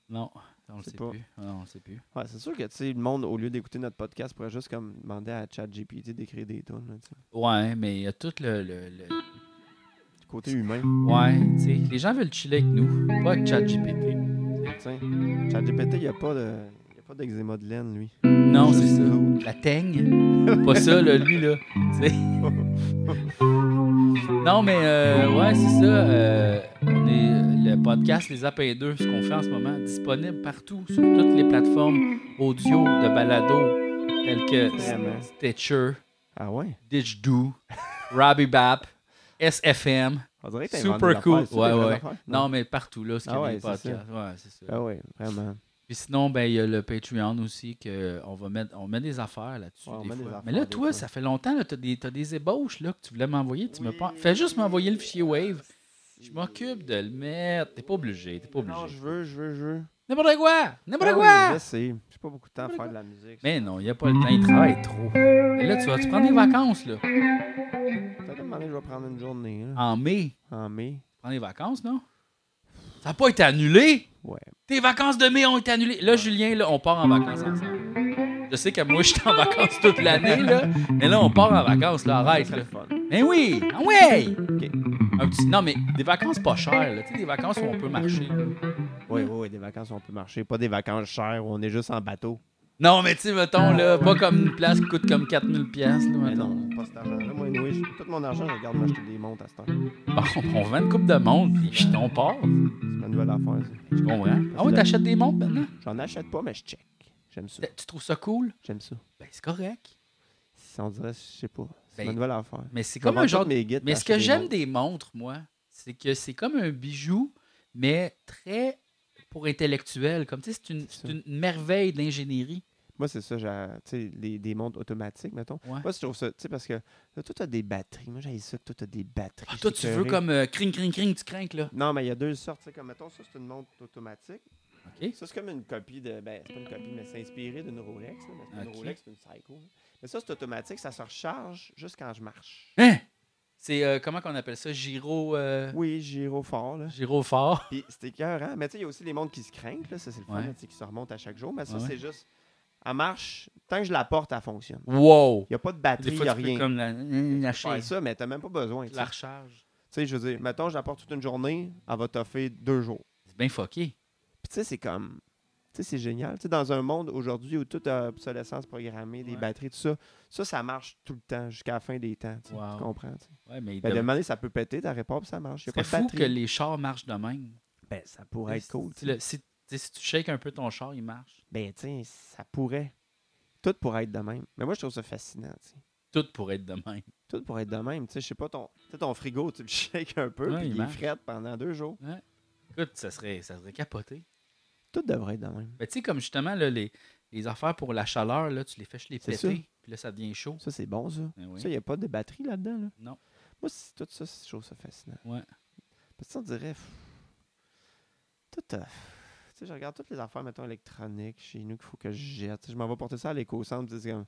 Non, on le sait
pas.
plus. Non, on le sait plus.
Ouais, c'est sûr que, tu sais, le monde, au lieu d'écouter notre podcast, pourrait juste comme demander à ChatGPT d'écrire des tunes, là.
Ouais, mais il y a tout le. le- le-
côté humain.
Ouais, tu sais, les gens veulent chiller avec nous, pas avec ChatGPT.
ChatGPT, il n'y a pas de. Il y a pas d'eczéma de laine, lui.
Non, c'est ça. La teigne. pas ça, là, lui, là. Non, mais euh, ouais, c'est ça. euh, on est, le podcast Les Apins 2, ce qu'on fait en ce moment, disponible partout sur toutes les plateformes audio de balado telles que
Vraiment.
Stitcher,
Ah ouais?
Robbie Bap, SFM.
On dirait que t'as
Super cool. Ouais, ouais. Non, mais partout, là, ce qu'il y a
Ah
des podcasts. Ouais, c'est ça.
Ah ouais, vraiment.
Puis sinon, ben, il y a le Patreon aussi, que on va mettre, on met des affaires là-dessus.
Ouais, on
des
met des
fois.
affaires
Mais là, toi, ça fait longtemps, tu as des, t'as des ébauches là, que tu voulais m'envoyer. Tu me. Fais juste m'envoyer le fichier Wave. Je m'occupe de le mettre. T'es pas obligé, t'es pas
Non,
obligé.
je veux, je veux, je veux.
N'importe quoi! N'importe
Ah oui,
quoi!
Je sais. J'ai pas beaucoup de temps à faire de la musique.
Mais non, il n'y a pas le temps, il travaille trop. Et là, tu vas tu prendre des vacances, là.
Peut-être un je vais prendre une journée, là,
En mai.
en mai.
Prends des vacances, non? Ça n'a pas été annulé!
Ouais.
Tes vacances de mai ont été annulées. Là, Julien, là, on part en vacances ensemble. Je sais que moi, je suis en vacances toute l'année, là. Mais là, on part en vacances, là. Arrête, là. Mais oui! Ah ouais!
Ok.
Un petit... Non, mais des vacances pas chères, là. Tu sais, des vacances où on peut marcher. là.
Oui, oui, oui, des vacances où on peut marcher. Pas des vacances chères où on est juste en bateau.
Non, mais tu sais, mettons, là, pas comme une place qui coûte comme 4000 pièces là,
Mais non, pas cet argent-là. Moi, anyway, je- tout mon argent, je regarde m'acheter des montres à ce temps. C'est
Bon, on vend une coupe de montres, puis on part.
ma nouvelle affaire, ça.
Je comprends? Ah ouais, t'achètes des montres maintenant?
J'en achète pas, mais je check. J'aime ça.
Tu trouves ça cool?
J'aime ça.
Ben, c'est correct.
Si on dirait, je sais pas. C'est
Ben,
ma nouvelle affaire.
Mais c'est comme un genre.
guides
Mais ce que j'aime des montres, moi, c'est que c'est comme un bijou, mais très pour intellectuel. Comme tu sais, c'est une, une merveille d'ingénierie.
Moi, c'est ça, j'ai, tu sais, les- des montres automatiques, mettons.
Ouais.
Moi, je trouve ça, tu sais, parce que là, toi, t'as des batteries. Moi, j'ai ça toi, t'as des batteries.
Ah, toi, tu veux comme euh, cring, cring, cring, tu crains là.
Non, mais il y a deux sortes, tu sais, comme, mettons, ça, c'est une montre automatique.
OK?
Ça, c'est comme une copie de, ben, c'est pas une copie, mais c'est inspiré d'une Rolex, là, mais c'est pas une Rolex, c'est une Psycho. là. Mais ça, c'est automatique, ça se recharge juste quand je marche.
Hein? C'est, euh, comment qu'on appelle ça? Gyro, euh,
Oui, gyro fort, là.
gyro fort.
Puis c'était écœurant. Mais tu sais, il y a aussi les montres qui se craignent, là. Ça, c'est le fun,
Ouais.
là, tu sais, qui se remontent à chaque jour. Mais ça,
Ouais.
c'est juste, elle marche, tant que je la porte, elle fonctionne.
Wow!
Il n'y a pas de batterie, il n'y a
tu peux
rien.
comme la, la chaise,
ça, mais t'as même pas besoin. Tu
la recharge.
Tu sais, je veux dire, mettons, je la porte toute une journée, elle va t'offrir deux jours.
C'est bien fucké.
Puis tu sais, c'est comme. Tu sais, c'est génial. Tu sais, dans un monde aujourd'hui où tout a obsolescence programmée, des
Ouais.
batteries, tout ça, ça, ça marche tout le temps, jusqu'à la fin des temps. Tu, sais.
Wow.
Tu comprends?
Ouais, mais
Ben,
de-
de demander, ça peut péter, ta réponse, ça marche.
C'est fou
batterie.
que les chars marchent de même.
Ben, ça pourrait être cool.
Si,
sais.
le- si, tu sais, si tu shakes un peu ton char, il marche.
Ben, tu sais, ça pourrait. Tout pourrait être de même. Mais moi, je trouve ça fascinant.
Tout pourrait être de même.
Tout pourrait être de même. Tu sais, je sais pas, ton, ton frigo, tu le *laughs* shakes un peu, puis
il
il, frette pendant deux jours.
Écoute, ça serait, ça serait capoté.
Tout devrait être de même.
Tu sais, comme justement, là, les, les affaires pour la chaleur, là, tu les fais les
C'est
péter,
ça.
puis là, ça devient chaud.
Ça, c'est bon, ça.
Ben oui.
Ça, il n'y a pas de batterie là-dedans. Là?
Non.
Moi, tout ça, c'est- je trouve ça fascinant.
Ouais.
Parce que on dirait. pff, Tout. euh, tu sais, je regarde toutes les affaires, mettons, électroniques chez nous qu'il faut que je jette. Je m'en vais porter ça à l'éco-centre. comme.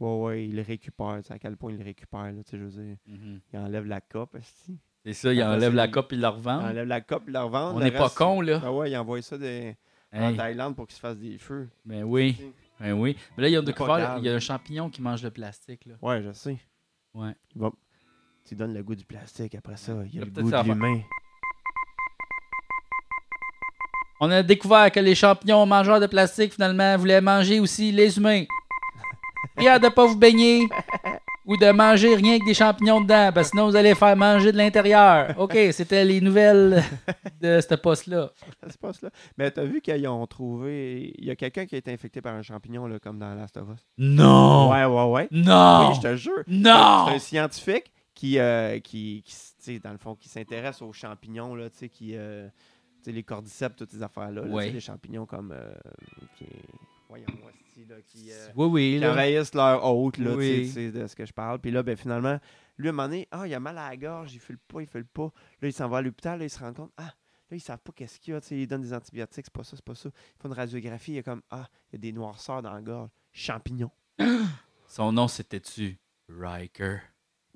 Ouais, ouais, il le récupère. tu sais, À quel point il le récupère. Là, tu sais, je veux dire,
Mhm.
il enlève la coupe. esti.
C'est ça, il enlève la coupe et il la
Il
revend.
enlève la coupe, il la revend.
On n'est pas con là.
Ah ouais, il envoie ça des. en. Thaïlande pour qu'ils se fassent des feux.
Ben oui. Ben oui. Mais là, ils ont découvert, il y a un champignon qui mange le plastique. Là.
Ouais, je sais.
Ouais.
Va... Tu donnes le goût du plastique, après ça, il y a le goût de l'humain.
On a découvert que les champignons mangeurs de plastique, finalement, voulaient manger aussi les humains. *laughs* Prière de pas vous baigner ou de manger rien que des champignons dedans, parce que sinon vous allez faire manger de l'intérieur. OK, c'était les nouvelles de ce poste-là. *laughs*
Ça se passe là. Mais t'as vu qu'ils ont trouvé. Il y a quelqu'un qui a été infecté par un champignon, là, comme dans Last of Us?
Non!
Ouais, ouais, ouais.
Non!
Oui, je te jure.
non!
C'est un scientifique qui, euh, qui, qui s- tu sais, dans le fond, qui s'intéresse aux champignons, là, tu sais, qui, euh, tu sais, les cordyceps, toutes ces affaires-là, là,
Ouais.
les champignons comme, euh, qui, voyons, moi, c'est-tu, là, qui, euh,
Oui, oui,
qui
là.
envahissent leur hôte, là, tu sais,
Oui.
tu sais, de ce que je parle. Puis là, ben, finalement, lui, à un moment donné, ah, il a mal à la gorge, il fait le pas, il fait le pas. Là, il s'en va à l'hôpital, là, il se rend compte, ah, là, ils savent pas qu'est-ce qu'il y a, tu sais, ils donnent des antibiotiques, c'est pas ça, c'est pas ça. Ils font une radiographie, il y a comme, ah, il y a des noirceurs dans la gorge. Champignons. *gasps*
Son nom, c'était-tu Riker?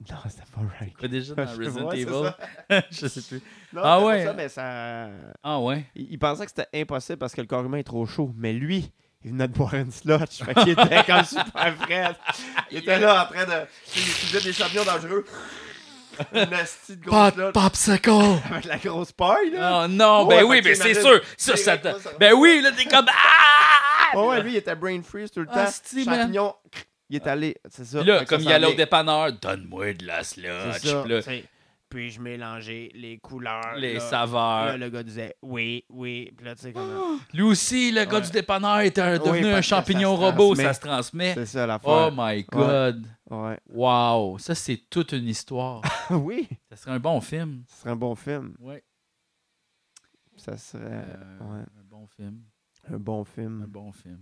Non, c'était pas.
Pas déjà dans *laughs*
Je
Resident
vois,
Evil? *laughs* je sais plus.
Non,
Ah
pas
ouais.
ça, mais ça...
Ah ouais?
Il, il pensait que c'était impossible parce que le corps humain est trop chaud. Mais lui, il venait de boire une slotch. Fait qu'il était comme *laughs* super frais. Il était là en train de. Il utilisait des champignons dangereux. Une asti de grosse slotch.
popsicle! *laughs*
Avec la grosse paille, là.
Oh non,
Ouais,
ben
fait
oui,
que
ben c'est sûr. Ça, ça te-
ça-
Ben oui, là, t'es comme. Ah!
Ouais, ouais, lui, il était brain freeze tout le temps.
Asti, man.
Champignons. Il est allé. C'est ça.
Puis là, comme il allait au
vient.
dépanneur, donne-moi de la slotch.
Ça. Puis-je mélanger les couleurs.
les
là.
saveurs.
Là, le gars disait oui, oui. Puis là, tu sais, comme.
Lui aussi, le gars
Ouais.
du dépanneur était un- devenu un champignon
ça
robot,
transmet.
ça se transmet.
C'est ça
Oh
l'affaire.
my god.
Ouais.
Wow, ça c'est toute une histoire. *laughs*
oui.
ça serait un bon film.
Ce serait un bon film.
Ouais.
Ça serait
Euh,
ouais,
Un bon film.
un bon
Un
film.
bon film.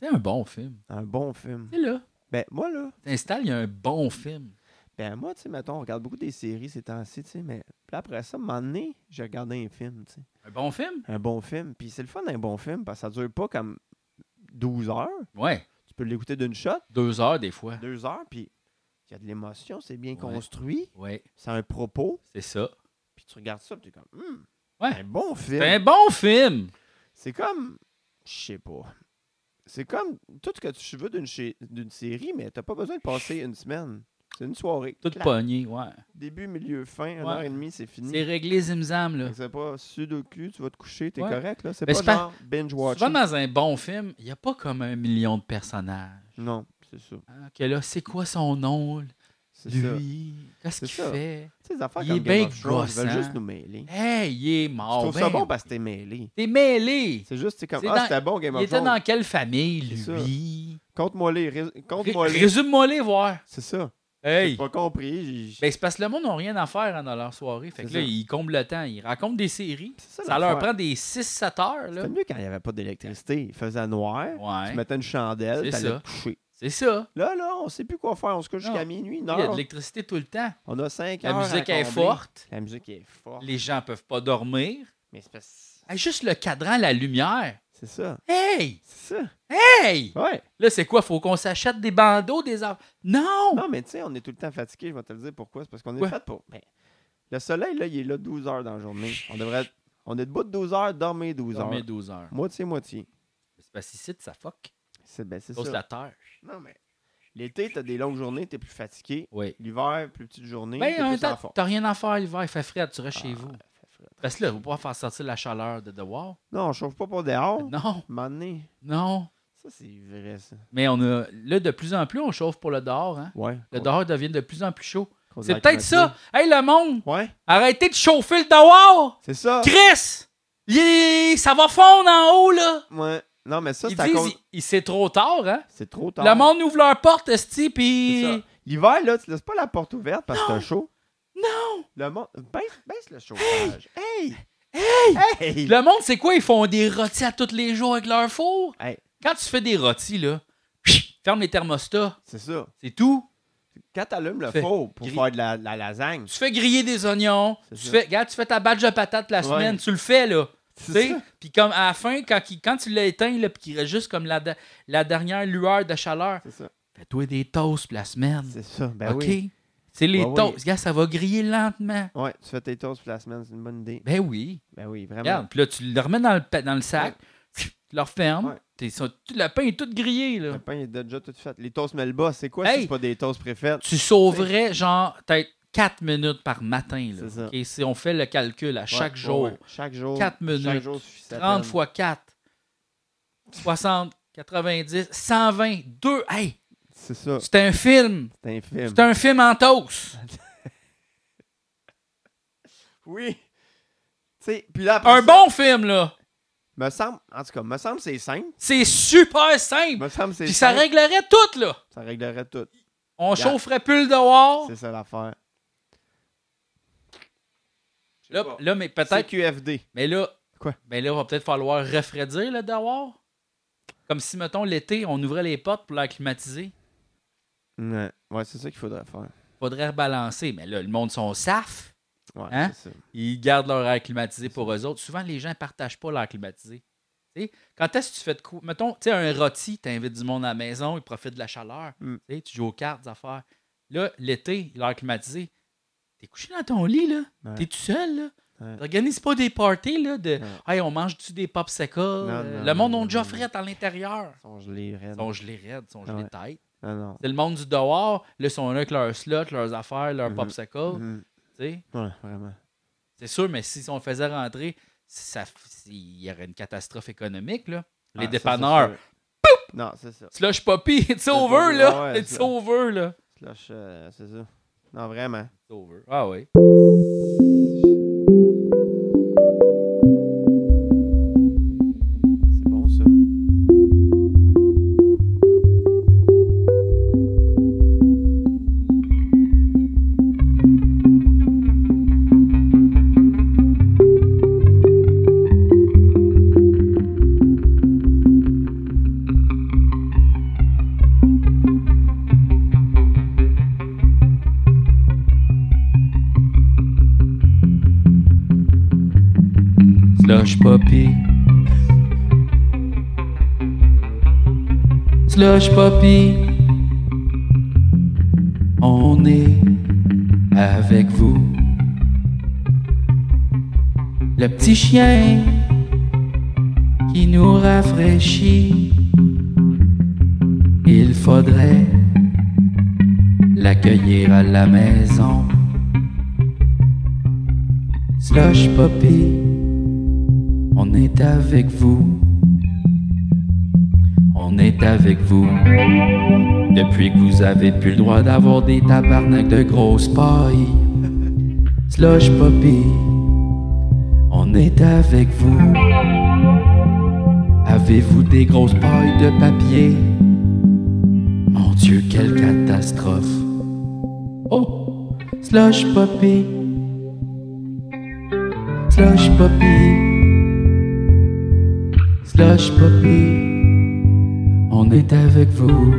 C'est un bon film.
Un bon film.
C'est là.
Ben, moi, là,
T'installes, il y a un bon film.
Ben, moi, tu sais, mettons, on regarde beaucoup des séries ces temps-ci, tu sais, mais puis après ça, à un moment donné, j'ai regardé un film, tu sais.
Un bon film?
Un bon film. Puis c'est le fun d'un bon film parce que ça dure pas comme 12 heures.
Ouais.
Tu peux l'écouter d'une shot,
Deux heures des fois.
deux heures, puis il y a de l'émotion, c'est bien
Ouais.
construit,
Ouais,
c'est un propos,
c'est ça.
puis tu regardes ça, puis tu es comme, Hum,
Ouais.
un bon film.
C'est un bon film.
C'est comme. Je sais pas. C'est comme tout ce que tu veux d'une série, mais t'as pas besoin de passer une semaine. C'est une soirée.
Tout
Clac.
pogné, ouais.
Début, milieu, fin, une
Ouais.
heure et demie, c'est fini.
C'est réglé zimzam, là.
Fait que C'est pas sudoku, tu vas te coucher, t'es
Ouais.
correct, là. C'est
Mais
pas
c'est pas-
genre
Souvent dans un bon film, il n'y a pas comme un million de personnages.
Non, c'est ça.
Hein, que là, c'est quoi son nom?
C'est ça.
Lui, qu'est-ce
C'est
qu'il
ça.
fait?
Sais, les affaires
Il
comme
est
Game
bien
of Thrones, ils veulent
gossant.
juste nous mêler.
Hey, il est
Je
mort.
trouve ça
ben
bon parce que t'es mêlé?
T'es mêlé.
C'est juste, c'est comme,
C'est
ah,
dans-
c'était bon Game
Il
of
était
Thrones.
dans quelle famille,
C'est ça.
lui?
Compte-moi les, rés- compte-moi les.
Résume-moi les voir.
C'est ça.
Hey!
J'ai pas compris.
Ben, c'est parce que le monde n'a rien à faire hein, dans leur soirée. Fait que là,
ça.
ils comblent le temps. Ils racontent des séries. Ça leur prend des 6-7 heures. Là.
C'était mieux quand il n'y avait pas d'électricité. Il faisait noir. Tu
Ouais,
mettais une chandelle,
C'est
t'allais
ça.
te coucher.
c'est ça.
Là, là, on sait plus quoi faire. On se couche
Non.
jusqu'à minuit, une
Il y a de l'électricité tout le temps.
On a 5
La
heures. à
musique est forte.
La musique est forte.
Les gens peuvent pas dormir.
Mais c'est parce-
Hey, juste le cadran, la lumière.
C'est ça.
Hey!
C'est ça.
Hey!
Ouais.
Là, c'est quoi? Faut qu'on s'achète des bandeaux, des arbres. Non!
Non, mais tu sais, on est tout le temps fatigué. Je vais te le dire pourquoi. C'est parce qu'on est
Ouais.
fait pour. Ben, le soleil, là, il est là 12 heures dans la journée. On devrait. être- On est debout de 12 heures, dormir 12 heures.
Dormir 12 heures.
Moitié-moitié.
C'est parce qu'ici, ça fuck.
C'est ben, c'est ça.
la terre.
Non, mais. L'été, t'as des longues journées, t'es plus fatigué.
Oui.
L'hiver, plus petite journée.
Ben, t'as rien à faire l'hiver, il fait frais, tu restes chez
Ah,
vous. Parce que là, vous pouvez faire sortir la chaleur de dehors.
Non, on chauffe pas pour dehors.
Non,
donné.
non.
Ça, c'est vrai, ça.
Mais on a. Là, de plus en plus, on chauffe pour le dehors. Hein?
Ouais.
Le dehors devient de plus en plus chaud. C'est peut-être ça. Hey, le monde.
Ouais,
arrêtez de chauffer le dehors!
c'est ça.
Chris! Il Ça va fondre en haut, là!
Ouais. Non, mais ça, c'est à cause.
c'est trop tard, hein?
C'est trop tard.
Le monde ouvre leur porte, esti, puis...
ça. L'hiver, là, tu laisses pas la porte ouverte parce que t'as chaud.
Non!
Le monde. Baisse, baisse le chauffage. Hey!
Hey!
Hey!
Le monde, c'est quoi? Ils font des rôtis à tous les jours avec leur four?
Hey,
Quand tu fais des rôtis, là, ferme les thermostats.
c'est ça.
C'est tout.
Quand t'allumes le four pour faire de la, la lasagne,
Tu fais griller des oignons. Tu
ça.
fais, regarde, tu fais ta batch de patates la
Ouais.
semaine. Tu le fais, là. Puis comme à la fin, quand, il- quand tu l'as éteint, là, puis qu'il reste juste comme la, de- la dernière lueur de chaleur, fais-toi des toasts la semaine.
C'est ça. Ben
OK?
oui.
C'est les
Ouais, oui.
toasts. Regarde, ça va griller lentement.
Ouais, tu fais tes toasts pour la semaine, c'est une bonne idée.
Ben oui.
Ben oui, vraiment.
Regarde. Puis là, tu le remets dans le, dans le sac. tu.
Ouais.
t'es- ça- tout- le pain est tout grillé. Là.
Le pain est déjà tout fait. Les toasts Melba, c'est quoi
Hey!
si c'est pas des toasts préfaites?
Tu sauverais, genre, peut-être 4 minutes par matin. Là,
C'est ça.
OK? Si on fait le calcul à chaque
Ouais,
jour.
Chaque jour.
Quatre minutes.
Chaque jour suffit sa
30
peine.
fois 4, 60, 90, 120, 2. Hey,
C'est ça.
c'est un film.
C'est un film.
C'est un film en toast. *laughs*
Oui. Puis là, après
Un
ça,
bon film, là.
Me semble, en tout cas, me semble que c'est simple.
C'est super simple.
Me semble que c'est
Puis ça
simple.
réglerait tout, là.
Ça réglerait tout.
On chaufferait plus le dehors.
C'est ça l'affaire.
Là, là, mais peut-être.
CQFD.
Mais là,
Quoi?
Mais là, il va peut-être falloir refroidir le dehors. Comme si, mettons, l'été, on ouvrait les portes pour l'air climatisé.
Ouais, ouais c'est ça qu'il faudrait faire.
Faudrait rebalancer. Mais là, le monde sont saf.
Ouais,
Hein? Ils gardent leur air climatisé pour eux autres. Souvent, les gens ne partagent pas l'air climatisé. Quand est-ce que tu fais de quoi? Mettons, tu sais, un rôti, tu invites du monde à la maison, ils profitent de la chaleur.
Mm.
Tu joues aux cartes, des affaires. Là, l'été, l'air climatisé, t'es couché dans ton lit, là.
Ouais.
T'es tout seul, là.
Ouais.
T'organises pas des parties, là, de. Hey, on mange-tu des popsicles?
Non,
le monde
non,
a déjà à l'intérieur.
Ils sont gelés, raides.
Ils sont gelés raides, ils sont gelés
Ouais.
tête.
Non.
C'est le monde du dehors. Là, ils sont là avec leurs slots, leurs affaires, leurs
Mhm.
popsicles.
Mhm.
tu sais.
Ouais, vraiment.
C'est sûr, mais si on le faisait rentrer, ça, il y aurait une catastrophe économique. Là. Les
Ah, ça,
dépanneurs.
sûr. Non, c'est ça.
Slush Poppy, it's over, là. It's over, là.
Slush, euh, c'est ça. Non, vraiment.
It's over. Ah oui. *laughs* Slush Poppy. On est avec vous. Le petit chien qui nous rafraîchit. Il faudrait l'accueillir à la maison. Slush Poppy. On est avec vous. Est avec vous. Depuis que vous avez plus le droit d'avoir des tabarnaks de grosses pailles. Slush Poppy. On est avec vous. Avez-vous des grosses pailles de papier? Mon Dieu, quelle catastrophe. Oh, Slush Poppy. Slush Poppy. Slush Poppy, on est avec vous.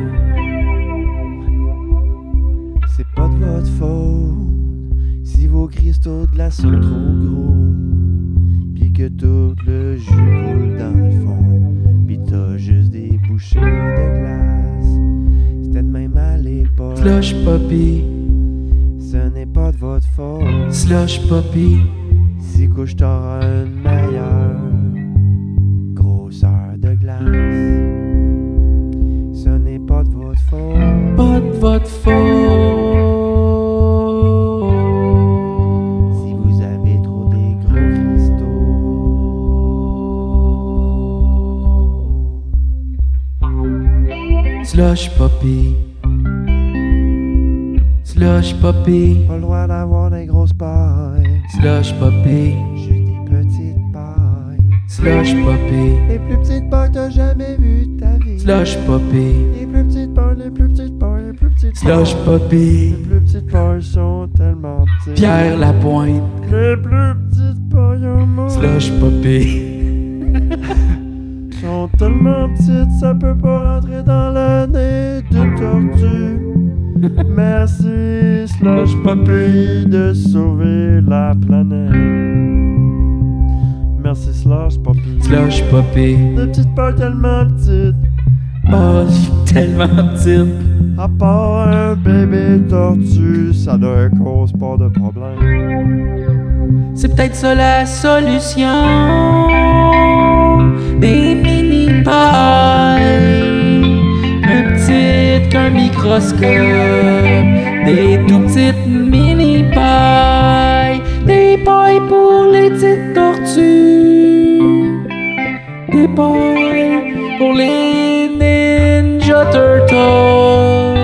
C'est pas de votre faute si vos cristaux de glace sont trop gros. Puis que tout le jus coule dans le fond. Puis t'as juste des bouchées de glace. C'était de même à l'époque.
Slush Poppy,
Ce n'est pas de votre faute
Slush Poppy,
si couche t'auras une
Slush Poppy, Slush Poppy,
Pas le droit d'avoir des grosses pailles.
Slush Poppy,
Juste des petites pailles.
Slush Poppy,
Les plus petites pailles que t'as jamais vues de ta vie.
Slush Poppy,
Les plus petites pailles, les plus petites pailles, les plus petites
Slush. Poppy,
Les plus petites pailles sont tellement petites.
Pierre Lapointe,
Les plus petites pailles au monde
Slush Poppy, *laughs*
sont tellement petites, ça peut pas Slush Poppy, de sauver la planète. Merci, Slush Poppy.
Slush Poppy,
Des petites pailles tellement petites,
oh, tellement petite.
à part un bébé tortue, ça ne cause pas de problème.
C'est peut-être ça la solution. Des mini mini paille, plus petites qu'un microscope, des tout petites mini pailles, des pailles pour les petites tortues, des pailles pour les Ninja Turtles.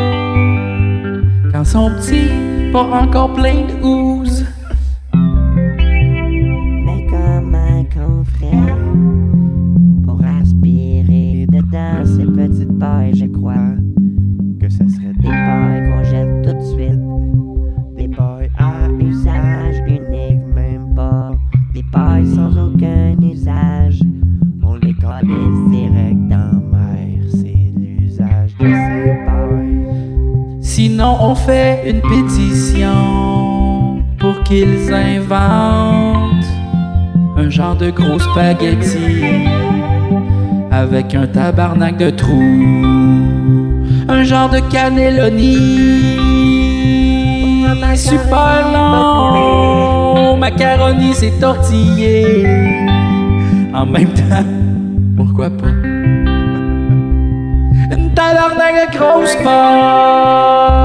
Quand sont petits, pas encore plein de ooze. Fait une pétition pour qu'ils inventent un genre de gros spaghetti avec un tabarnak de trous, un genre de cannelloni super long, macaroni c'est tortillé en même temps. Pourquoi pas? Une tabarnak de grosse paille,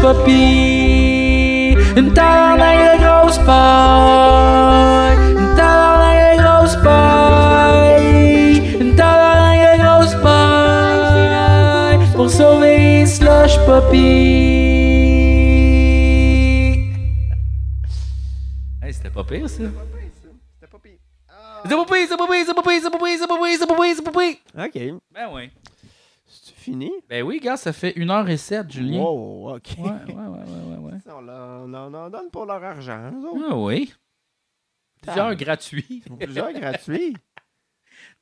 Puppy. Une tabarnak de grosse paille, une tabarnak de grosse paille, une tabarnak de grosse paille pour sauver Slush Puppy. Hey, c'était pas pire, ça.
C'était pas pire.
C'est pas pire, c'est pas pire, c'est pas pire, c'est pas pire, c'est pas pire, c'est pas pire, c'est pas pire.
Ok.
Ben oui.
C'est fini?
Ben oui, gars, ça fait 1h07, Julien.
Wow, ok.
Ouais, ouais, ouais, ouais, ouais, ouais. *laughs*
On, en- on en donne pour leur argent. eux autres.
Ah oui. Plusieurs
Ah.
gratuits. *laughs*
Plusieurs gratuits.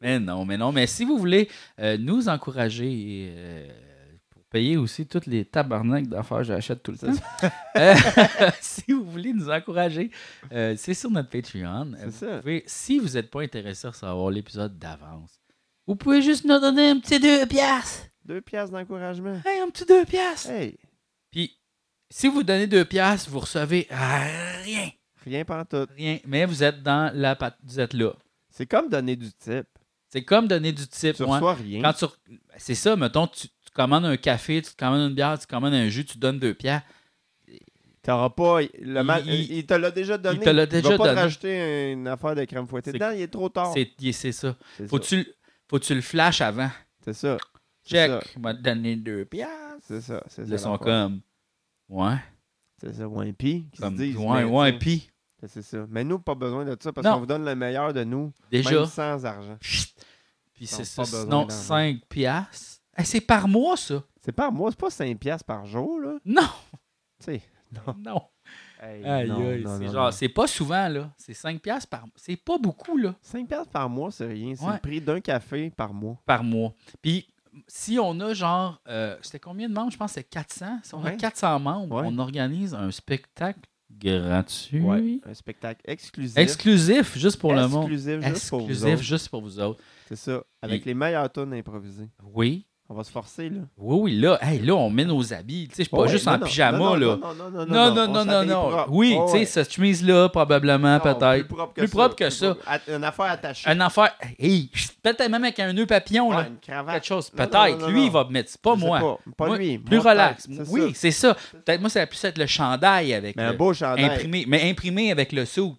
Mais non, mais non. Mais si vous voulez euh, nous encourager euh, pour payer aussi toutes les tabarnaks d'affaires j'achète tout le temps, *laughs* euh, si vous voulez nous encourager, c'est sur notre Patreon. Vous
ça.
pouvez- si vous n'êtes pas intéressé à savoir l'épisode d'avance, vous pouvez juste nous donner un petit 2 piastres.
Deux piastres d'encouragement.
Hey, un petit 2 piastres.
Hey,
Puis, si vous donnez 2 piastres, vous recevez rien.
rien pantoute.
Rien. Mais vous êtes dans la pat- Vous êtes là.
C'est comme donner du type.
C'est comme donner du type.
Tu
ouais.
reçois rien.
Quand tu. C'est ça, mettons, tu, tu commandes un café, tu te commandes une bière, tu commandes un jus, tu donnes 2 piastres.
T'auras pas. Le mal,
Il-
te l'a déjà donné.
te l'a
Il va
déjà
pas te rajouter une affaire de crème fouettée dedans, il est trop tard.
C'est ça.
C'est
Faut tu, le- faut que tu le flashes avant.
C'est ça.
Check. Il m'a donné 2 piastres.
C'est ça. C'est ça.
ils sont comme. Ouais.
C'est ça. Ouais, pis. qui se
Comme,
disent,
ouais, ouais, puis.
C'est ça. Mais nous, pas besoin de ça parce qu'on vous donne le meilleur de nous.
Déjà.
Même sans argent.
Puis c'est ça. Sinon,
d'argent.
5 piastres. Hey, c'est par mois, ça?
C'est pas moi, c'est pas 5 piastres par jour, là.
Non.
Tu sais. Non.
Non.
Hey,
Aïe,
non,
aïe,
non,
c'est
non,
genre,
non.
c'est pas souvent, là. C'est 5 piastres par C'est pas beaucoup, là,
5 piastres par mois, c'est rien. C'est
Ouais.
le prix d'un café par mois.
par mois. Puis, si on a genre, euh, c'était combien de membres? Je pense que c'est 400. Si on a
Ouais.
400 membres,
Ouais.
on organise un spectacle gratuit.
Ouais. Un spectacle exclusif.
Exclusif, juste pour le monde.
Exclusif juste pour vous
Exclusif,
autres.
juste pour vous autres.
C'est ça. Avec
Et-
les meilleures tonnes improvisées.
Oui.
On va se forcer, là.
Oui, oui, là, hey, là, on met nos habits. Tu sais, je suis pas juste
non,
en
non,
pyjama,
non,
là.
Non, non, non, non.
Non. Oui, tu sais,
ouais.
cette chemise-là, probablement, peut-être.
Plus propre que
Plus
ça.
propre que
Plus
ça.
propre. Une affaire attachée.
Une affaire. Hey, peut-être même avec un nœud papillon, là.
une cravate.
Quelque chose. Peut-être. Lui, il va me mettre. Pas moi.
Pas, Pas
Moi,
lui.
Plus relax. Oui, c'est ça. Peut-être moi, ça va plus être le chandail avec
Mais un beau chandail.
imprimé. Mais imprimé avec le suit.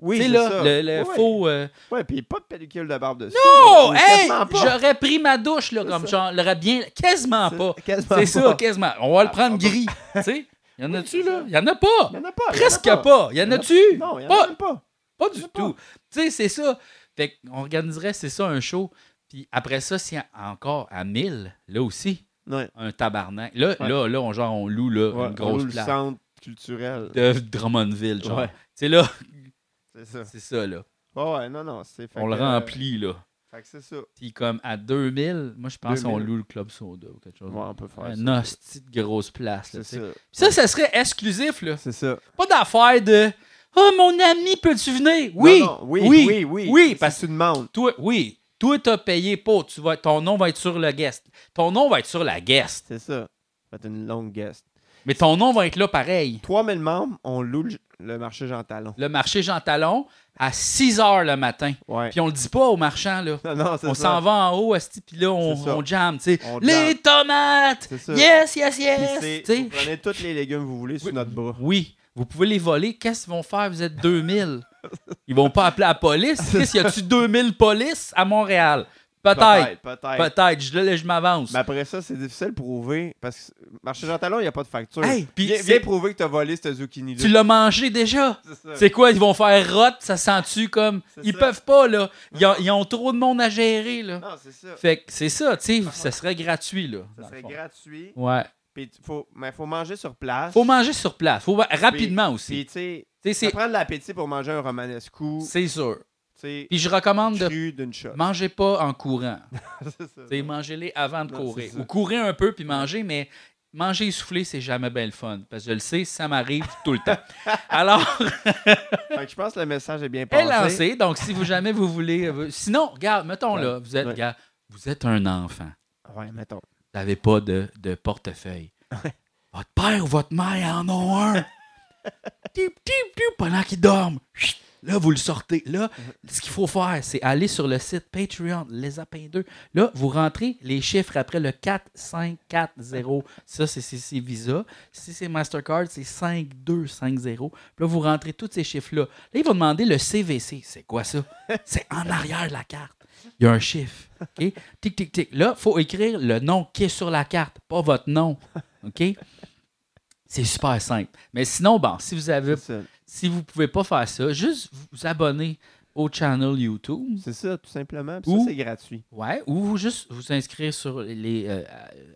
Oui, c'est
là,
ça.
le, le
Ouais.
faux. euh,
Ouais, puis pas de pellicule de barbe dessus. Ou
hey!
quasiment pas.
J'aurais pris ma douche, là, comme genre, l'aurais bien. Quasiment pas. C'est ça,
pas.
quasiment. On va le
Ah,
prendre
pas-
gris. *laughs* tu sais? Y en
Oui,
a-tu, là? Y en a pas.
Il y en a pas. y en a
Presque pas. Y en
Il y en a-
a-tu?
Non, il y en
Pas.
a même pas.
Pas
y
du
a pas.
tout. Tu sais, c'est ça. Fait qu'on organiserait, c'est ça, un show. Puis après ça, c'est encore à 1000, là aussi,
Ouais.
un tabarnak. Là,
Ouais.
là, là, on, genre, on loue là,
Ouais,
une grosse
on loue le
place
centre culturel.
de Drummondville, genre. Tu sais, là,
C'est ça.
c'est ça, là.
Ouais, ouais, non, non. c'est- fait
On le
que, euh,
remplit, là.
Fait que c'est ça.
Puis comme à 2000, moi, je pense qu'on
2000.
loue le Club Soda ou quelque chose.
Ouais, on peut faire
Une
ça.
hostie de grosse place, là,
C'est ça.
Ça, ça serait exclusif, là.
C'est ça.
Pas d'affaire de « Oh, mon ami, peux-tu venir? » Oui,
Non, non, oui,
oui,
oui, oui.
parce
tu demandes.
Toi, oui. Toi, t'as payé pas. Tu vas, ton nom va être sur le guest. Ton nom va être sur la guest.
C'est ça. Ça va être une longue guest.
Mais ton nom va être là pareil.
3000 membres, on loue le, le marché Jean Talon.
Le marché Jean Talon à 6 h le matin.
Ouais.
Puis on le dit pas aux marchands, là.
Non,
On s'en va en haut, puis là, on, on jam.
On
Les
jam.
tomates! Yes, yes, yes!
vous prenez tous les légumes que vous voulez sur notre bras.
Oui, vous pouvez les voler. Qu'est-ce qu'ils vont faire? Vous êtes 2000. Ils vont pas appeler la police. *laughs* Qu'est-ce y a-tu 2000 polices à Montréal? Peut-être.
Peut-être.
Peut-être. Je, là, je m'avance.
Mais après ça, c'est difficile de prouver parce que marché Jean Talon, il n'y a pas de facture.
Hey, puis
viens, viens prouver que tu as volé ce zucchini-là.
Tu l'as mangé déjà.
C'est
quoi? Ils vont faire rot, ça sent-tu comme. Ils
ça.
peuvent pas, là. Ils ont, ils ont trop de monde à gérer, là.
Non, c'est ça.
Fait que c'est ça, tu sais. Ça serait gratuit, là.
Ça serait gratuit.
Ouais.
Puis faut, mais faut manger sur place.
Faut manger sur place. Faut rapidement
Puis
aussi.
tu sais,
Tu sais,
ça prend de l'appétit pour manger un romanesco.
c'est sûr. Puis je recommande de manger pas en courant. *laughs*
c'est
mangez-les avant de
Non,
courir. Ou courir un peu puis manger, mais manger essoufflé, c'est jamais bien le fun. Parce que je le sais, ça m'arrive tout le temps. *laughs* Alors, *laughs*
je pense que le message est bien
est
passé.
lancé. Donc, si vous jamais vous voulez. euh, Sinon, regarde, mettons là, vous êtes,
Ouais.
regarde, vous êtes un enfant.
Ouais, mettons.
Vous n'avez pas de, de portefeuille. Votre père ou votre mère en ont un. Tip, tip, tip, pendant qu'ils dorment. Chut. Là, vous le sortez. Là, ce qu'il faut faire, c'est aller sur le site Patreon, Les Apins 2. Là, vous rentrez les chiffres après le 4, 5, 4, 0. Ça, c'est Visa. Si c'est Mastercard, c'est 5, 2, 5, 0. Puis là, vous rentrez tous ces chiffres-là. Là, ils vont demander le CVC. C'est quoi ça? *laughs* C'est en arrière de la carte. Il y a un chiffre. OK? Tic, tic, tic. Là, il faut écrire le nom qui est sur la carte, pas votre nom. OK? C'est super simple. Mais sinon, bon, si vous avez. Si vous pouvez pas faire ça, juste vous abonner au channel YouTube.
C'est ça, tout simplement. Puis
Ou-
ça, c'est gratuit.
Ouais, ou juste vous inscrire sur les euh,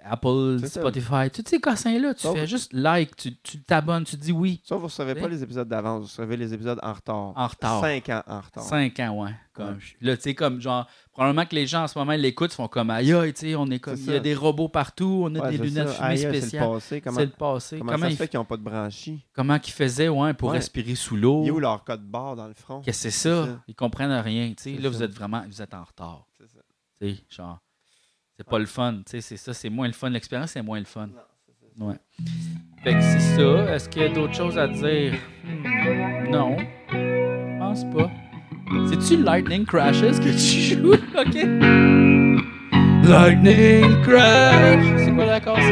Apple,
C'est ça.
Spotify, tous ces cossins-là. Tu
Sauf-
fais juste like, tu tu t'abonnes, tu dis oui.
Ça, vous ne recevez pas les épisodes d'avance, vous recevez les épisodes en retard.
En retard.
Cinq ans en retard.
Cinq ans, ouais. Comme. Là, tu sais, comme genre, probablement que les gens en ce moment ils l'écoutent, ils font comme aïe, tu sais, on est comme, il y a des robots partout, on a
Ouais,
des lunettes
ça.
fumées
aïe, C'est le
spéciales.
passé. Comment,
le passé.
comment,
Comment,
ça
ils,
se fait qu'ils n'ont pas de branchie?
comment qu'ils faisaient, ouais, pour
Ouais.
respirer sous l'eau?
Il est où leur code barre dans le front?
Qu'est-ce que c'est ça?
ça.
Ils comprennent rien. tu sais. Là, vous êtes vraiment vous êtes en retard.
C'est ça.
Tu sais, genre, c'est pas le fun. tu sais, C'est ça, c'est moins le fun. L'expérience, c'est moins le fun. Ouais. Fait que c'est ça. Est-ce qu'il y a d'autres choses à dire? Hmm, non. Je pense pas. C'est-tu Lightning Crashes que tu *laughs* joues? OK. Lightning Crash! C'est quoi l'accord, ça?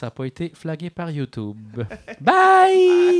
Ça n'a pas été flagué par YouTube. Bye! *laughs*